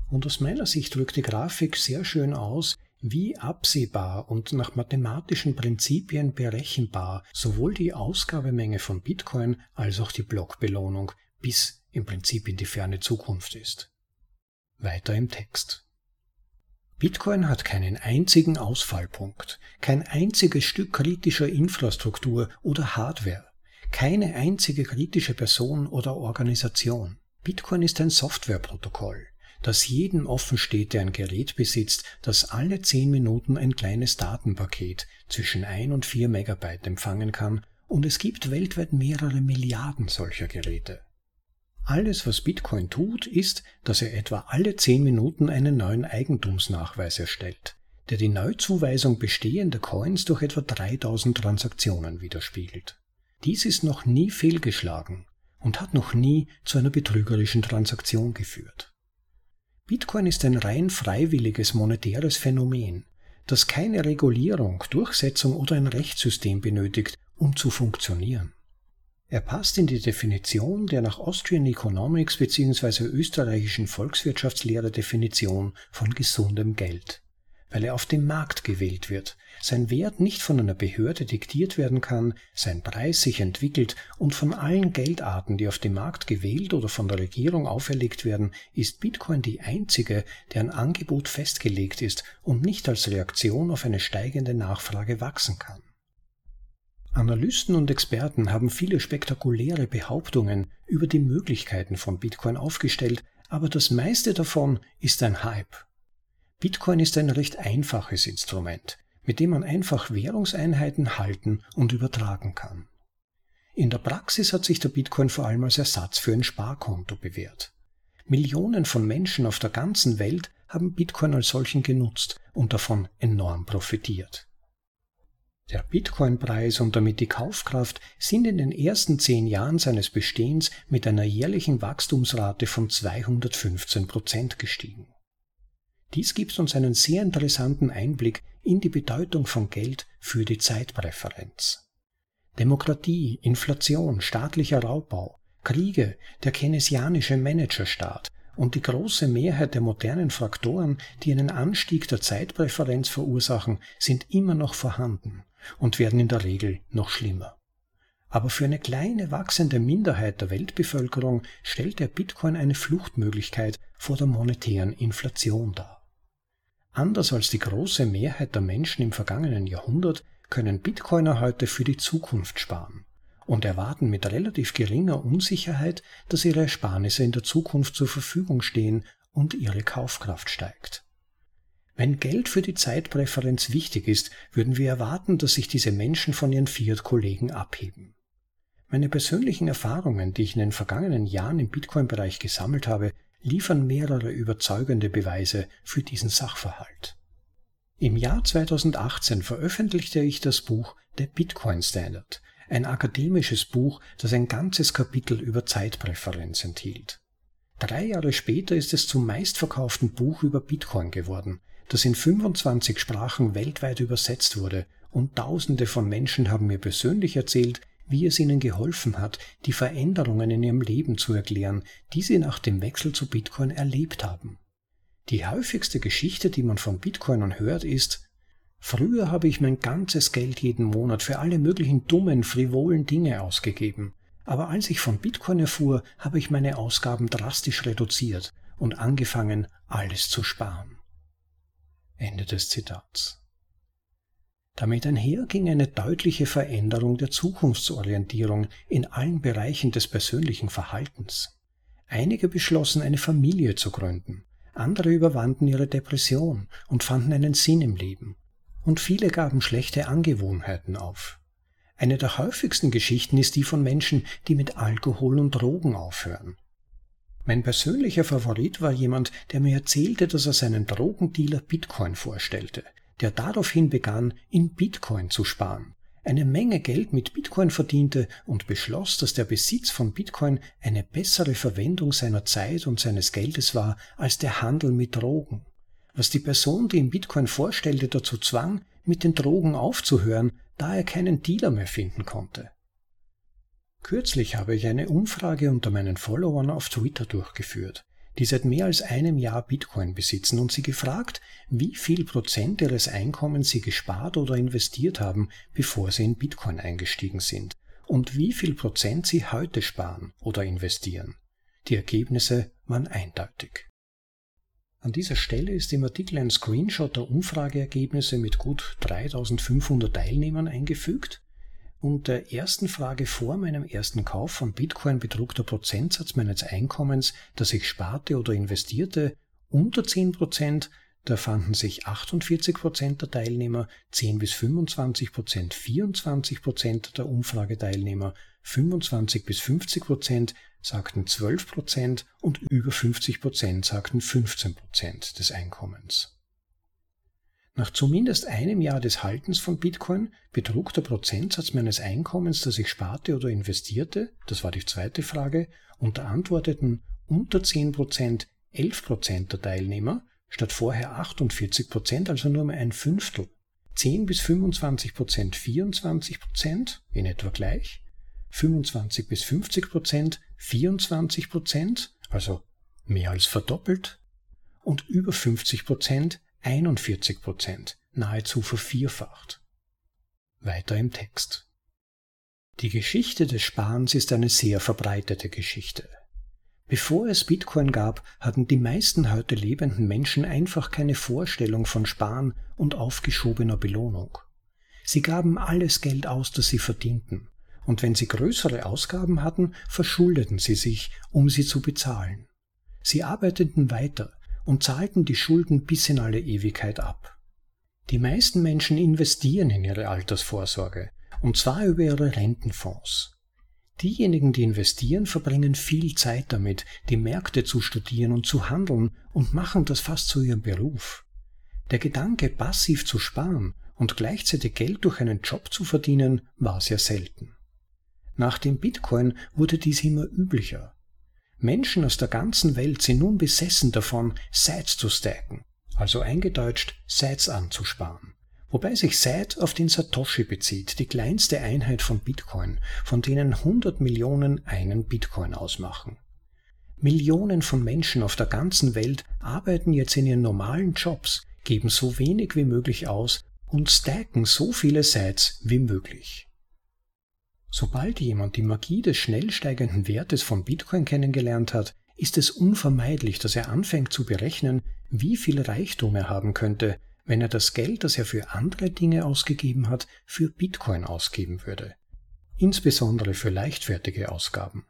Und aus meiner Sicht drückt die Grafik sehr schön aus, wie absehbar und nach mathematischen Prinzipien berechenbar sowohl die Ausgabemenge von Bitcoin als auch die Blockbelohnung bis im Prinzip in die ferne Zukunft ist. Weiter im Text. Bitcoin hat keinen einzigen Ausfallpunkt, kein einziges Stück kritischer Infrastruktur oder Hardware, keine einzige kritische Person oder Organisation. Bitcoin ist ein Softwareprotokoll dass jedem offen steht, der ein Gerät besitzt, das alle 10 Minuten ein kleines Datenpaket zwischen 1 und 4 Megabyte empfangen kann und es gibt weltweit mehrere Milliarden solcher Geräte. Alles, was Bitcoin tut, ist, dass er etwa alle 10 Minuten einen neuen Eigentumsnachweis erstellt, der die Neuzuweisung bestehender Coins durch etwa 3000 Transaktionen widerspiegelt. Dies ist noch nie fehlgeschlagen und hat noch nie zu einer betrügerischen Transaktion geführt. Bitcoin ist ein rein freiwilliges monetäres Phänomen, das keine Regulierung, Durchsetzung oder ein Rechtssystem benötigt, um zu funktionieren. Er passt in die Definition der nach Austrian Economics bzw. österreichischen Volkswirtschaftslehre Definition von gesundem Geld weil er auf dem Markt gewählt wird, sein Wert nicht von einer Behörde diktiert werden kann, sein Preis sich entwickelt und von allen Geldarten, die auf dem Markt gewählt oder von der Regierung auferlegt werden, ist Bitcoin die einzige, deren Angebot festgelegt ist und nicht als Reaktion auf eine steigende Nachfrage wachsen kann. Analysten und Experten haben viele spektakuläre Behauptungen über die Möglichkeiten von Bitcoin aufgestellt, aber das meiste davon ist ein Hype Bitcoin ist ein recht einfaches Instrument, mit dem man einfach Währungseinheiten halten und übertragen kann. In der Praxis hat sich der Bitcoin vor allem als Ersatz für ein Sparkonto bewährt. Millionen von Menschen auf der ganzen Welt haben Bitcoin als solchen genutzt und davon enorm profitiert. Der Bitcoin-Preis und damit die Kaufkraft sind in den ersten zehn Jahren seines Bestehens mit einer jährlichen Wachstumsrate von 215 Prozent gestiegen. Dies gibt uns einen sehr interessanten Einblick in die Bedeutung von Geld für die Zeitpräferenz. Demokratie, Inflation, staatlicher Raubbau, Kriege, der keynesianische Managerstaat und die große Mehrheit der modernen Faktoren, die einen Anstieg der Zeitpräferenz verursachen, sind immer noch vorhanden und werden in der Regel noch schlimmer. Aber für eine kleine wachsende Minderheit der Weltbevölkerung stellt der Bitcoin eine Fluchtmöglichkeit vor der monetären Inflation dar. Anders als die große Mehrheit der Menschen im vergangenen Jahrhundert können Bitcoiner heute für die Zukunft sparen und erwarten mit relativ geringer Unsicherheit, dass ihre Ersparnisse in der Zukunft zur Verfügung stehen und ihre Kaufkraft steigt. Wenn Geld für die Zeitpräferenz wichtig ist, würden wir erwarten, dass sich diese Menschen von ihren Fiat-Kollegen abheben. Meine persönlichen Erfahrungen, die ich in den vergangenen Jahren im Bitcoin-Bereich gesammelt habe, liefern mehrere überzeugende Beweise für diesen Sachverhalt. Im Jahr 2018 veröffentlichte ich das Buch Der Bitcoin Standard, ein akademisches Buch, das ein ganzes Kapitel über Zeitpräferenz enthielt. Drei Jahre später ist es zum meistverkauften Buch über Bitcoin geworden, das in 25 Sprachen weltweit übersetzt wurde, und Tausende von Menschen haben mir persönlich erzählt, wie es ihnen geholfen hat, die Veränderungen in ihrem Leben zu erklären, die sie nach dem Wechsel zu Bitcoin erlebt haben. Die häufigste Geschichte, die man von Bitcoinern hört, ist, früher habe ich mein ganzes Geld jeden Monat für alle möglichen dummen, frivolen Dinge ausgegeben, aber als ich von Bitcoin erfuhr, habe ich meine Ausgaben drastisch reduziert und angefangen, alles zu sparen. Ende des Zitats. Damit einher ging eine deutliche Veränderung der Zukunftsorientierung in allen Bereichen des persönlichen Verhaltens. Einige beschlossen, eine Familie zu gründen, andere überwanden ihre Depression und fanden einen Sinn im Leben, und viele gaben schlechte Angewohnheiten auf. Eine der häufigsten Geschichten ist die von Menschen, die mit Alkohol und Drogen aufhören. Mein persönlicher Favorit war jemand, der mir erzählte, dass er seinen Drogendealer Bitcoin vorstellte, der daraufhin begann, in Bitcoin zu sparen, eine Menge Geld mit Bitcoin verdiente und beschloss, dass der Besitz von Bitcoin eine bessere Verwendung seiner Zeit und seines Geldes war als der Handel mit Drogen, was die Person, die ihm Bitcoin vorstellte, dazu zwang, mit den Drogen aufzuhören, da er keinen Dealer mehr finden konnte. Kürzlich habe ich eine Umfrage unter meinen Followern auf Twitter durchgeführt die seit mehr als einem Jahr Bitcoin besitzen und sie gefragt, wie viel Prozent ihres Einkommens sie gespart oder investiert haben, bevor sie in Bitcoin eingestiegen sind und wie viel Prozent sie heute sparen oder investieren. Die Ergebnisse waren eindeutig. An dieser Stelle ist im Artikel ein Screenshot der Umfrageergebnisse mit gut 3500 Teilnehmern eingefügt und der ersten Frage vor meinem ersten Kauf von Bitcoin betrug der Prozentsatz meines Einkommens, das ich sparte oder investierte, unter 10 Prozent, da fanden sich 48 Prozent der Teilnehmer, 10 bis 25 Prozent 24 Prozent der Umfrageteilnehmer, 25 bis 50 Prozent sagten 12 Prozent und über 50 Prozent sagten 15 Prozent des Einkommens. Nach zumindest einem Jahr des Haltens von Bitcoin betrug der Prozentsatz meines Einkommens, das ich sparte oder investierte, das war die zweite Frage, und antworteten unter 10 Prozent 11 Prozent der Teilnehmer, statt vorher 48 Prozent, also nur mehr ein Fünftel. 10 bis 25 Prozent 24 Prozent, in etwa gleich. 25 bis 50 Prozent 24 Prozent, also mehr als verdoppelt. Und über 50 Prozent 41 Prozent, nahezu vervierfacht. Weiter im Text. Die Geschichte des Sparens ist eine sehr verbreitete Geschichte. Bevor es Bitcoin gab, hatten die meisten heute lebenden Menschen einfach keine Vorstellung von Sparen und aufgeschobener Belohnung. Sie gaben alles Geld aus, das sie verdienten, und wenn sie größere Ausgaben hatten, verschuldeten sie sich, um sie zu bezahlen. Sie arbeiteten weiter, und zahlten die Schulden bis in alle Ewigkeit ab. Die meisten Menschen investieren in ihre Altersvorsorge, und zwar über ihre Rentenfonds. Diejenigen, die investieren, verbringen viel Zeit damit, die Märkte zu studieren und zu handeln und machen das fast zu ihrem Beruf. Der Gedanke, passiv zu sparen und gleichzeitig Geld durch einen Job zu verdienen, war sehr selten. Nach dem Bitcoin wurde dies immer üblicher. Menschen aus der ganzen Welt sind nun besessen davon, Sats zu stacken, also eingedeutscht Sats anzusparen. Wobei sich Sat auf den Satoshi bezieht, die kleinste Einheit von Bitcoin, von denen 100 Millionen einen Bitcoin ausmachen. Millionen von Menschen auf der ganzen Welt arbeiten jetzt in ihren normalen Jobs, geben so wenig wie möglich aus und stacken so viele Sats wie möglich. Sobald jemand die Magie des schnell steigenden Wertes von Bitcoin kennengelernt hat, ist es unvermeidlich, dass er anfängt zu berechnen, wie viel Reichtum er haben könnte, wenn er das Geld, das er für andere Dinge ausgegeben hat, für Bitcoin ausgeben würde. Insbesondere für leichtfertige Ausgaben.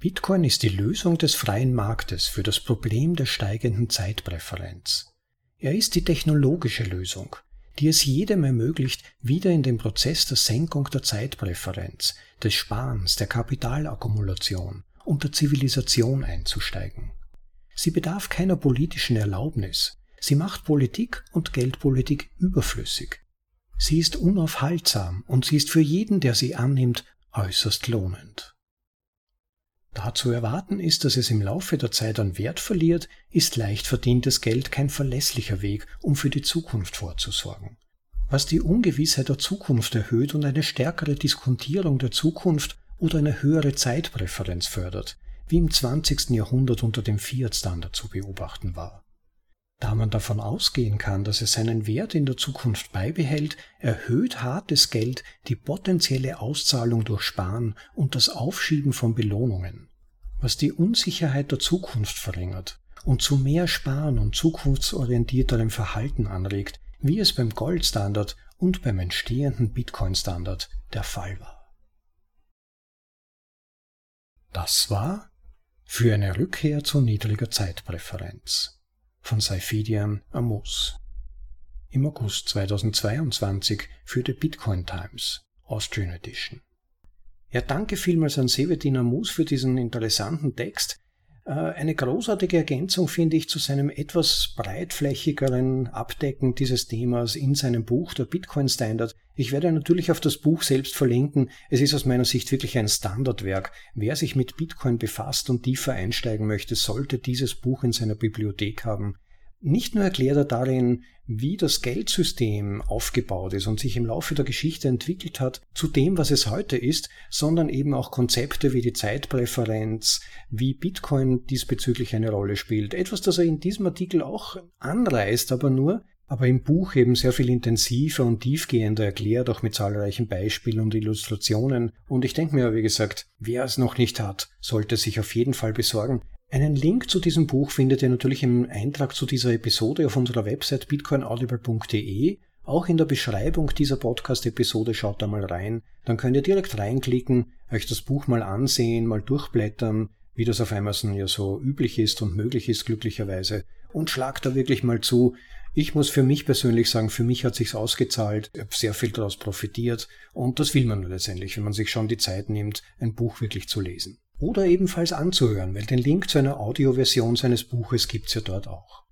Bitcoin ist die Lösung des freien Marktes für das Problem der steigenden Zeitpräferenz. Er ist die technologische Lösung, die es jedem ermöglicht, wieder in den Prozess der Senkung der Zeitpräferenz, des Sparens, der Kapitalakkumulation und der Zivilisation einzusteigen. Sie bedarf keiner politischen Erlaubnis, sie macht Politik und Geldpolitik überflüssig. Sie ist unaufhaltsam und sie ist für jeden, der sie annimmt, äußerst lohnend. Da zu erwarten ist, dass es im Laufe der Zeit an Wert verliert, ist leicht verdientes Geld kein verlässlicher Weg, um für die Zukunft vorzusorgen. Was die Ungewissheit der Zukunft erhöht und eine stärkere Diskontierung der Zukunft oder eine höhere Zeitpräferenz fördert, wie im 20. Jahrhundert unter dem Fiat-Standard zu beobachten war. Da man davon ausgehen kann, dass es seinen Wert in der Zukunft beibehält, erhöht hartes Geld die potenzielle Auszahlung durch Sparen und das Aufschieben von Belohnungen, was die Unsicherheit der Zukunft verringert und zu mehr Sparen und zukunftsorientierterem Verhalten anregt, wie es beim Goldstandard und beim entstehenden Bitcoin-Standard der Fall war. Das war für eine Rückkehr zu niedriger Zeitpräferenz von Saifidian Amos. Im August 2022 für die Bitcoin Times Austrian Edition. Ja, danke vielmals an Sevetin Amos für diesen interessanten Text. Äh, eine großartige Ergänzung finde ich zu seinem etwas breitflächigeren Abdecken dieses Themas in seinem Buch Der Bitcoin Standard. Ich werde natürlich auf das Buch selbst verlinken. Es ist aus meiner Sicht wirklich ein Standardwerk. Wer sich mit Bitcoin befasst und tiefer einsteigen möchte, sollte dieses Buch in seiner Bibliothek haben. Nicht nur erklärt er darin, wie das Geldsystem aufgebaut ist und sich im Laufe der Geschichte entwickelt hat zu dem, was es heute ist, sondern eben auch Konzepte wie die Zeitpräferenz, wie Bitcoin diesbezüglich eine Rolle spielt. Etwas, das er in diesem Artikel auch anreißt, aber nur, aber im Buch eben sehr viel intensiver und tiefgehender erklärt, auch mit zahlreichen Beispielen und Illustrationen. Und ich denke mir, wie gesagt, wer es noch nicht hat, sollte sich auf jeden Fall besorgen. Einen Link zu diesem Buch findet ihr natürlich im Eintrag zu dieser Episode auf unserer Website bitcoinaudible.de. Auch in der Beschreibung dieser Podcast-Episode schaut da mal rein. Dann könnt ihr direkt reinklicken, euch das Buch mal ansehen, mal durchblättern, wie das auf Amazon ja so üblich ist und möglich ist glücklicherweise. Und schlagt da wirklich mal zu. Ich muss für mich persönlich sagen, für mich hat sich's ausgezahlt. Ich habe sehr viel daraus profitiert. Und das will man letztendlich, wenn man sich schon die Zeit nimmt, ein Buch wirklich zu lesen oder ebenfalls anzuhören, weil den Link zu einer Audioversion seines Buches gibt's ja dort auch.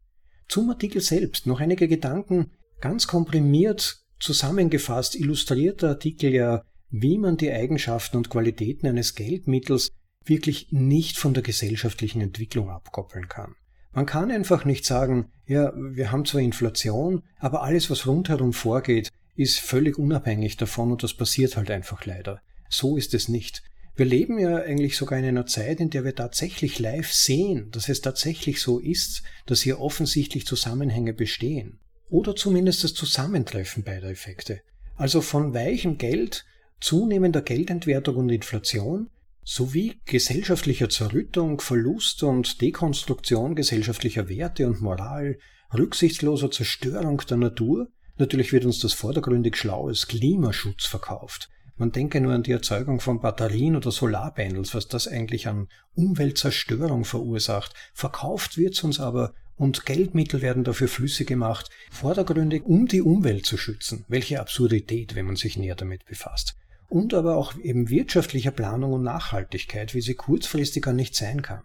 Zum Artikel selbst noch einige Gedanken, ganz komprimiert zusammengefasst illustriert der Artikel ja, wie man die Eigenschaften und Qualitäten eines Geldmittels wirklich nicht von der gesellschaftlichen Entwicklung abkoppeln kann. Man kann einfach nicht sagen, ja, wir haben zwar Inflation, aber alles, was rundherum vorgeht, ist völlig unabhängig davon und das passiert halt einfach leider. So ist es nicht. Wir leben ja eigentlich sogar in einer Zeit, in der wir tatsächlich live sehen, dass es tatsächlich so ist, dass hier offensichtlich Zusammenhänge bestehen. Oder zumindest das Zusammentreffen beider Effekte. Also von weichem Geld, zunehmender Geldentwertung und Inflation sowie gesellschaftlicher Zerrüttung, Verlust und Dekonstruktion gesellschaftlicher Werte und Moral, rücksichtsloser Zerstörung der Natur, natürlich wird uns das vordergründig schlau als Klimaschutz verkauft, man denke nur an die Erzeugung von Batterien oder Solarpanels, was das eigentlich an Umweltzerstörung verursacht. Verkauft wird's uns aber und Geldmittel werden dafür flüssig gemacht, vordergründig, um die Umwelt zu schützen. Welche Absurdität, wenn man sich näher damit befasst. Und aber auch eben wirtschaftlicher Planung und Nachhaltigkeit, wie sie kurzfristiger nicht sein kann.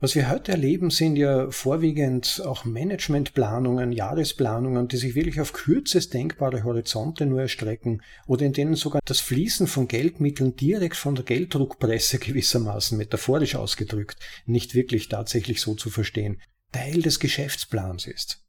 Was wir heute erleben, sind ja vorwiegend auch Managementplanungen, Jahresplanungen, die sich wirklich auf kürzest denkbare Horizonte nur erstrecken oder in denen sogar das Fließen von Geldmitteln direkt von der Gelddruckpresse [laughs] gewissermaßen metaphorisch ausgedrückt, nicht wirklich tatsächlich so zu verstehen, Teil des Geschäftsplans ist.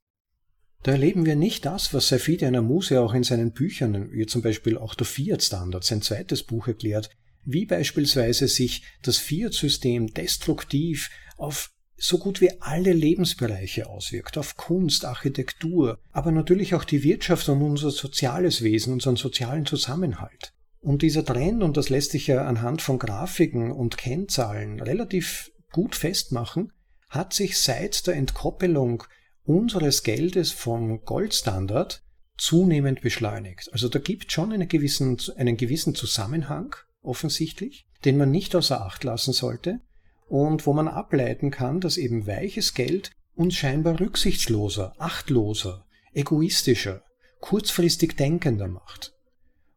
Da erleben wir nicht das, was Safidi Muse auch in seinen Büchern, wie zum Beispiel auch der Fiat-Standard, sein zweites Buch erklärt, wie beispielsweise sich das Fiat-System destruktiv auf so gut wie alle Lebensbereiche auswirkt, auf Kunst, Architektur, aber natürlich auch die Wirtschaft und unser soziales Wesen, unseren sozialen Zusammenhalt. Und dieser Trend, und das lässt sich ja anhand von Grafiken und Kennzahlen relativ gut festmachen, hat sich seit der Entkoppelung unseres Geldes vom Goldstandard zunehmend beschleunigt. Also da gibt schon einen gewissen, einen gewissen Zusammenhang, offensichtlich, den man nicht außer Acht lassen sollte und wo man ableiten kann, dass eben weiches Geld uns scheinbar rücksichtsloser, achtloser, egoistischer, kurzfristig denkender macht.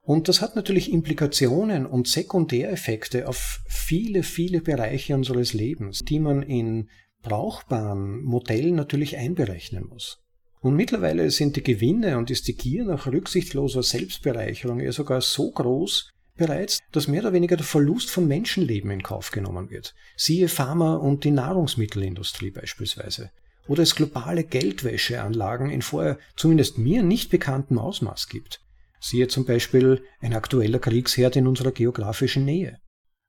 Und das hat natürlich Implikationen und Sekundäreffekte auf viele, viele Bereiche unseres Lebens, die man in brauchbaren Modellen natürlich einberechnen muss. Und mittlerweile sind die Gewinne und ist die Gier nach rücksichtsloser Selbstbereicherung ja sogar so groß bereits, dass mehr oder weniger der Verlust von Menschenleben in Kauf genommen wird. Siehe Pharma und die Nahrungsmittelindustrie beispielsweise. Oder es globale Geldwäscheanlagen in vorher zumindest mir nicht bekanntem Ausmaß gibt. Siehe zum Beispiel ein aktueller Kriegsherd in unserer geografischen Nähe.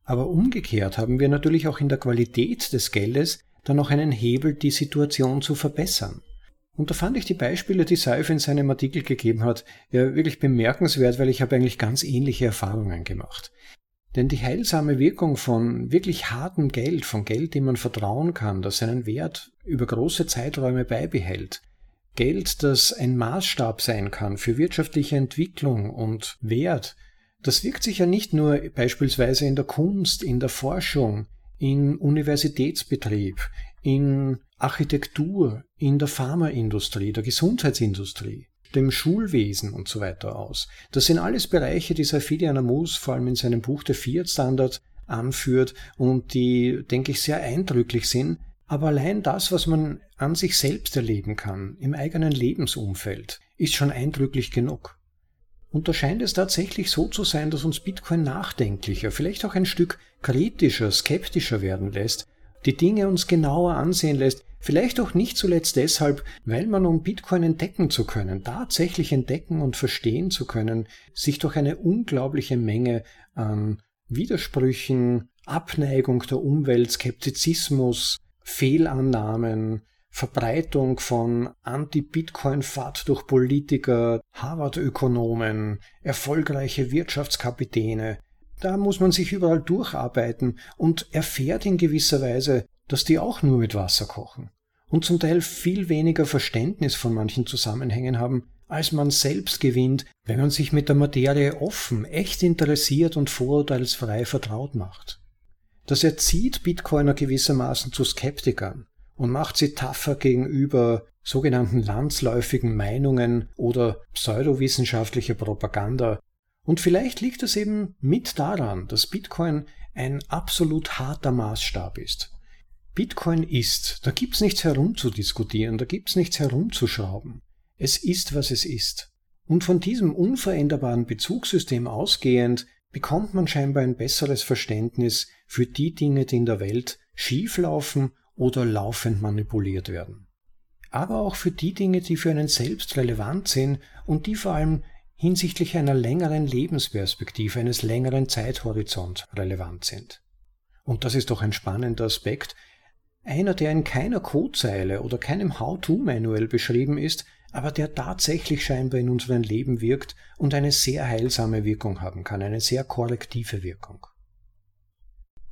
Aber umgekehrt haben wir natürlich auch in der Qualität des Geldes dann noch einen Hebel, die Situation zu verbessern. Und da fand ich die Beispiele, die Seif in seinem Artikel gegeben hat, ja wirklich bemerkenswert, weil ich habe eigentlich ganz ähnliche Erfahrungen gemacht. Denn die heilsame Wirkung von wirklich hartem Geld, von Geld, dem man vertrauen kann, das seinen Wert über große Zeiträume beibehält, Geld, das ein Maßstab sein kann für wirtschaftliche Entwicklung und Wert, das wirkt sich ja nicht nur beispielsweise in der Kunst, in der Forschung, in Universitätsbetrieb, in Architektur, in der Pharmaindustrie, der Gesundheitsindustrie, dem Schulwesen und so weiter aus. Das sind alles Bereiche, die Safidi Anamus vor allem in seinem Buch Der Fiat Standard anführt und die, denke ich, sehr eindrücklich sind. Aber allein das, was man an sich selbst erleben kann, im eigenen Lebensumfeld, ist schon eindrücklich genug. Und da scheint es tatsächlich so zu sein, dass uns Bitcoin nachdenklicher, vielleicht auch ein Stück kritischer, skeptischer werden lässt, die Dinge uns genauer ansehen lässt, vielleicht auch nicht zuletzt deshalb, weil man, um Bitcoin entdecken zu können, tatsächlich entdecken und verstehen zu können, sich durch eine unglaubliche Menge an Widersprüchen, Abneigung der Umwelt, Skeptizismus, Fehlannahmen, Verbreitung von Anti-Bitcoin-Fahrt durch Politiker, Harvard-Ökonomen, erfolgreiche Wirtschaftskapitäne. Da muss man sich überall durcharbeiten und erfährt in gewisser Weise, dass die auch nur mit Wasser kochen und zum Teil viel weniger Verständnis von manchen Zusammenhängen haben, als man selbst gewinnt, wenn man sich mit der Materie offen, echt interessiert und vorurteilsfrei vertraut macht. Das erzieht Bitcoiner gewissermaßen zu Skeptikern und macht sie tougher gegenüber sogenannten landsläufigen Meinungen oder pseudowissenschaftlicher Propaganda. Und vielleicht liegt es eben mit daran, dass Bitcoin ein absolut harter Maßstab ist. Bitcoin ist, da gibt's nichts herumzudiskutieren, da gibt's nichts herumzuschrauben. Es ist, was es ist. Und von diesem unveränderbaren Bezugssystem ausgehend bekommt man scheinbar ein besseres Verständnis für die Dinge, die in der Welt schieflaufen oder laufend manipuliert werden. Aber auch für die Dinge, die für einen selbst relevant sind und die vor allem hinsichtlich einer längeren Lebensperspektive, eines längeren Zeithorizont relevant sind. Und das ist doch ein spannender Aspekt, einer, der in keiner Codezeile oder keinem How-to-Manual beschrieben ist, aber der tatsächlich scheinbar in unserem Leben wirkt und eine sehr heilsame Wirkung haben kann, eine sehr korrektive Wirkung.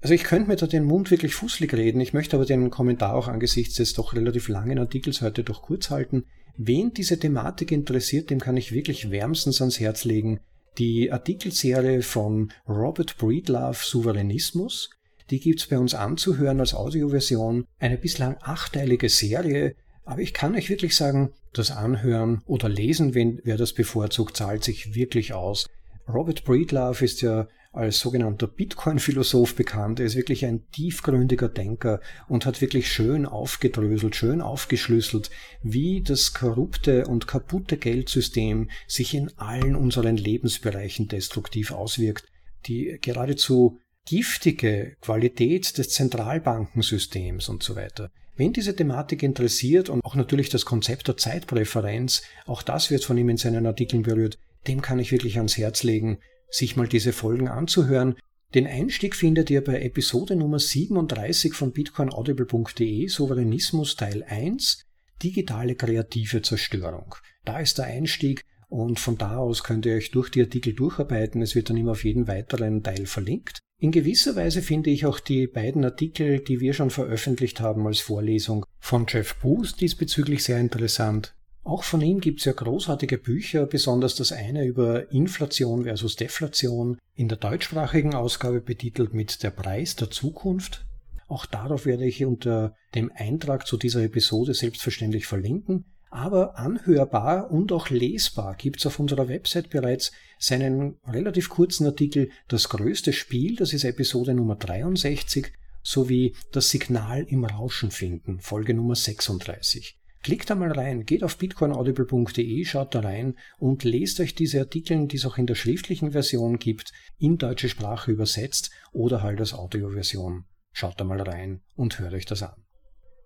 Also ich könnte mir da den Mund wirklich fußlig reden, ich möchte aber den Kommentar auch angesichts des doch relativ langen Artikels heute doch kurz halten. Wen diese Thematik interessiert, dem kann ich wirklich wärmstens ans Herz legen. Die Artikelserie von Robert Breedlove Souveränismus, die gibt's bei uns anzuhören als Audioversion, eine bislang achteilige Serie, aber ich kann euch wirklich sagen, das Anhören oder Lesen, wenn wer das bevorzugt, zahlt sich wirklich aus. Robert Breedlove ist ja als sogenannter Bitcoin-Philosoph bekannt. Er ist wirklich ein tiefgründiger Denker und hat wirklich schön aufgedröselt, schön aufgeschlüsselt, wie das korrupte und kaputte Geldsystem sich in allen unseren Lebensbereichen destruktiv auswirkt. Die geradezu giftige Qualität des Zentralbankensystems und so weiter. Wen diese Thematik interessiert und auch natürlich das Konzept der Zeitpräferenz, auch das wird von ihm in seinen Artikeln berührt, dem kann ich wirklich ans Herz legen, sich mal diese Folgen anzuhören. Den Einstieg findet ihr bei Episode Nummer 37 von bitcoinaudible.de Souveränismus Teil 1 Digitale kreative Zerstörung. Da ist der Einstieg und von da aus könnt ihr euch durch die Artikel durcharbeiten. Es wird dann immer auf jeden weiteren Teil verlinkt. In gewisser Weise finde ich auch die beiden Artikel, die wir schon veröffentlicht haben als Vorlesung von Jeff Booth diesbezüglich sehr interessant. Auch von ihm gibt es ja großartige Bücher, besonders das eine über Inflation versus Deflation, in der deutschsprachigen Ausgabe betitelt mit Der Preis der Zukunft. Auch darauf werde ich unter dem Eintrag zu dieser Episode selbstverständlich verlinken. Aber anhörbar und auch lesbar gibt's auf unserer Website bereits seinen relativ kurzen Artikel Das größte Spiel, das ist Episode Nummer 63, sowie Das Signal im Rauschen finden, Folge Nummer 36. Klickt da mal rein, geht auf bitcoinaudible.de, schaut da rein und lest euch diese Artikel, die es auch in der schriftlichen Version gibt, in deutsche Sprache übersetzt oder halt als Audioversion. Schaut da mal rein und hört euch das an.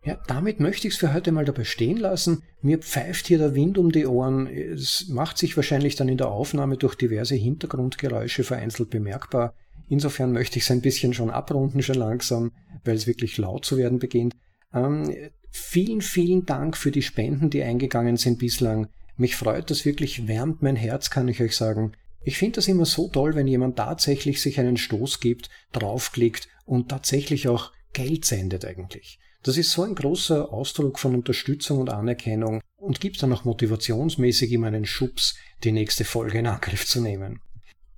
Ja, damit möchte ich es für heute mal dabei stehen lassen. Mir pfeift hier der Wind um die Ohren. Es macht sich wahrscheinlich dann in der Aufnahme durch diverse Hintergrundgeräusche vereinzelt bemerkbar. Insofern möchte ich es ein bisschen schon abrunden, schon langsam, weil es wirklich laut zu werden beginnt. Ähm, vielen, vielen Dank für die Spenden, die eingegangen sind bislang. Mich freut das wirklich, wärmt mein Herz, kann ich euch sagen. Ich finde das immer so toll, wenn jemand tatsächlich sich einen Stoß gibt, draufklickt und tatsächlich auch Geld sendet eigentlich. Das ist so ein großer Ausdruck von Unterstützung und Anerkennung und gibt dann auch motivationsmäßig immer einen Schubs, die nächste Folge in Angriff zu nehmen.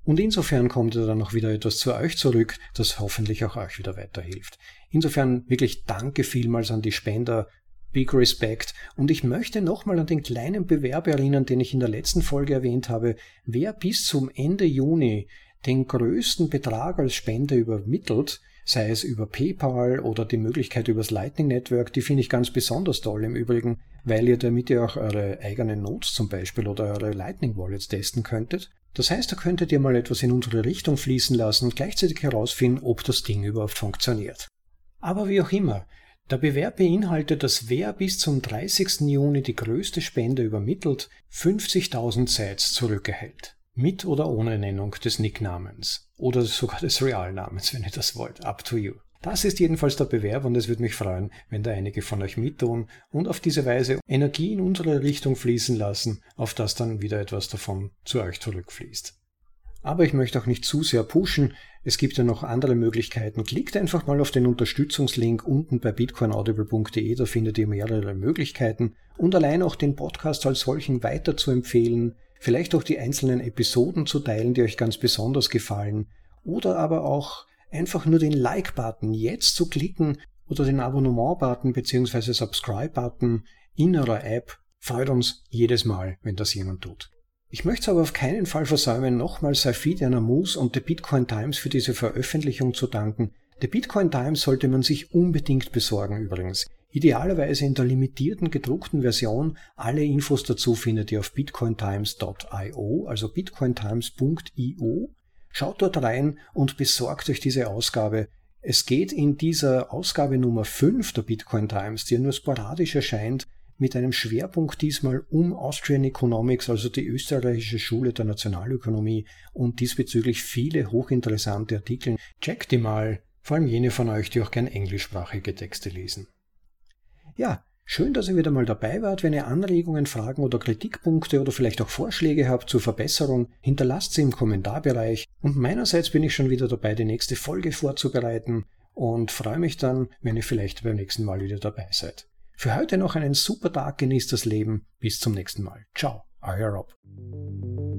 Und insofern kommt dann auch wieder etwas zu euch zurück, das hoffentlich auch euch wieder weiterhilft. Insofern wirklich danke vielmals an die Spender, Big Respect. Und ich möchte nochmal an den kleinen Bewerb erinnern, den ich in der letzten Folge erwähnt habe. Wer bis zum Ende Juni den größten Betrag als Spende übermittelt, sei es über PayPal oder die Möglichkeit übers Lightning Network, die finde ich ganz besonders toll im Übrigen, weil ihr damit ja auch eure eigenen Notes zum Beispiel oder eure Lightning Wallets testen könntet. Das heißt, da könntet ihr mal etwas in unsere Richtung fließen lassen und gleichzeitig herausfinden, ob das Ding überhaupt funktioniert. Aber wie auch immer, der Bewerb beinhaltet, dass wer bis zum 30. Juni die größte Spende übermittelt, 50.000 Sites zurückerhält. Mit oder ohne Nennung des Nicknamens. Oder sogar des Realnamens, wenn ihr das wollt. Up to you. Das ist jedenfalls der Bewerb und es würde mich freuen, wenn da einige von euch mittun und auf diese Weise Energie in unsere Richtung fließen lassen, auf das dann wieder etwas davon zu euch zurückfließt. Aber ich möchte auch nicht zu sehr pushen. Es gibt ja noch andere Möglichkeiten. Klickt einfach mal auf den Unterstützungslink unten bei bitcoinaudible.de, da findet ihr mehrere Möglichkeiten. Und allein auch den Podcast als solchen weiter zu empfehlen, vielleicht auch die einzelnen Episoden zu teilen, die euch ganz besonders gefallen, oder aber auch einfach nur den Like-Button jetzt zu klicken oder den Abonnement-Button bzw. Subscribe-Button in eurer App freut uns jedes Mal, wenn das jemand tut. Ich möchte es aber auf keinen Fall versäumen, nochmals Safid Anamus und der Bitcoin Times für diese Veröffentlichung zu danken. Der Bitcoin Times sollte man sich unbedingt besorgen übrigens. Idealerweise in der limitierten gedruckten Version. Alle Infos dazu findet ihr auf bitcointimes.io, also bitcointimes.io. Schaut dort rein und besorgt euch diese Ausgabe. Es geht in dieser Ausgabe Nummer 5 der Bitcoin Times, die ja nur sporadisch erscheint, mit einem Schwerpunkt diesmal um Austrian Economics, also die österreichische Schule der Nationalökonomie und diesbezüglich viele hochinteressante Artikel. Checkt die mal, vor allem jene von euch, die auch gern englischsprachige Texte lesen. Ja, schön, dass ihr wieder mal dabei wart. Wenn ihr Anregungen, Fragen oder Kritikpunkte oder vielleicht auch Vorschläge habt zur Verbesserung, hinterlasst sie im Kommentarbereich. Und meinerseits bin ich schon wieder dabei, die nächste Folge vorzubereiten und freue mich dann, wenn ihr vielleicht beim nächsten Mal wieder dabei seid. Für heute noch einen super Tag, genießt das Leben. Bis zum nächsten Mal. Ciao, euer Rob.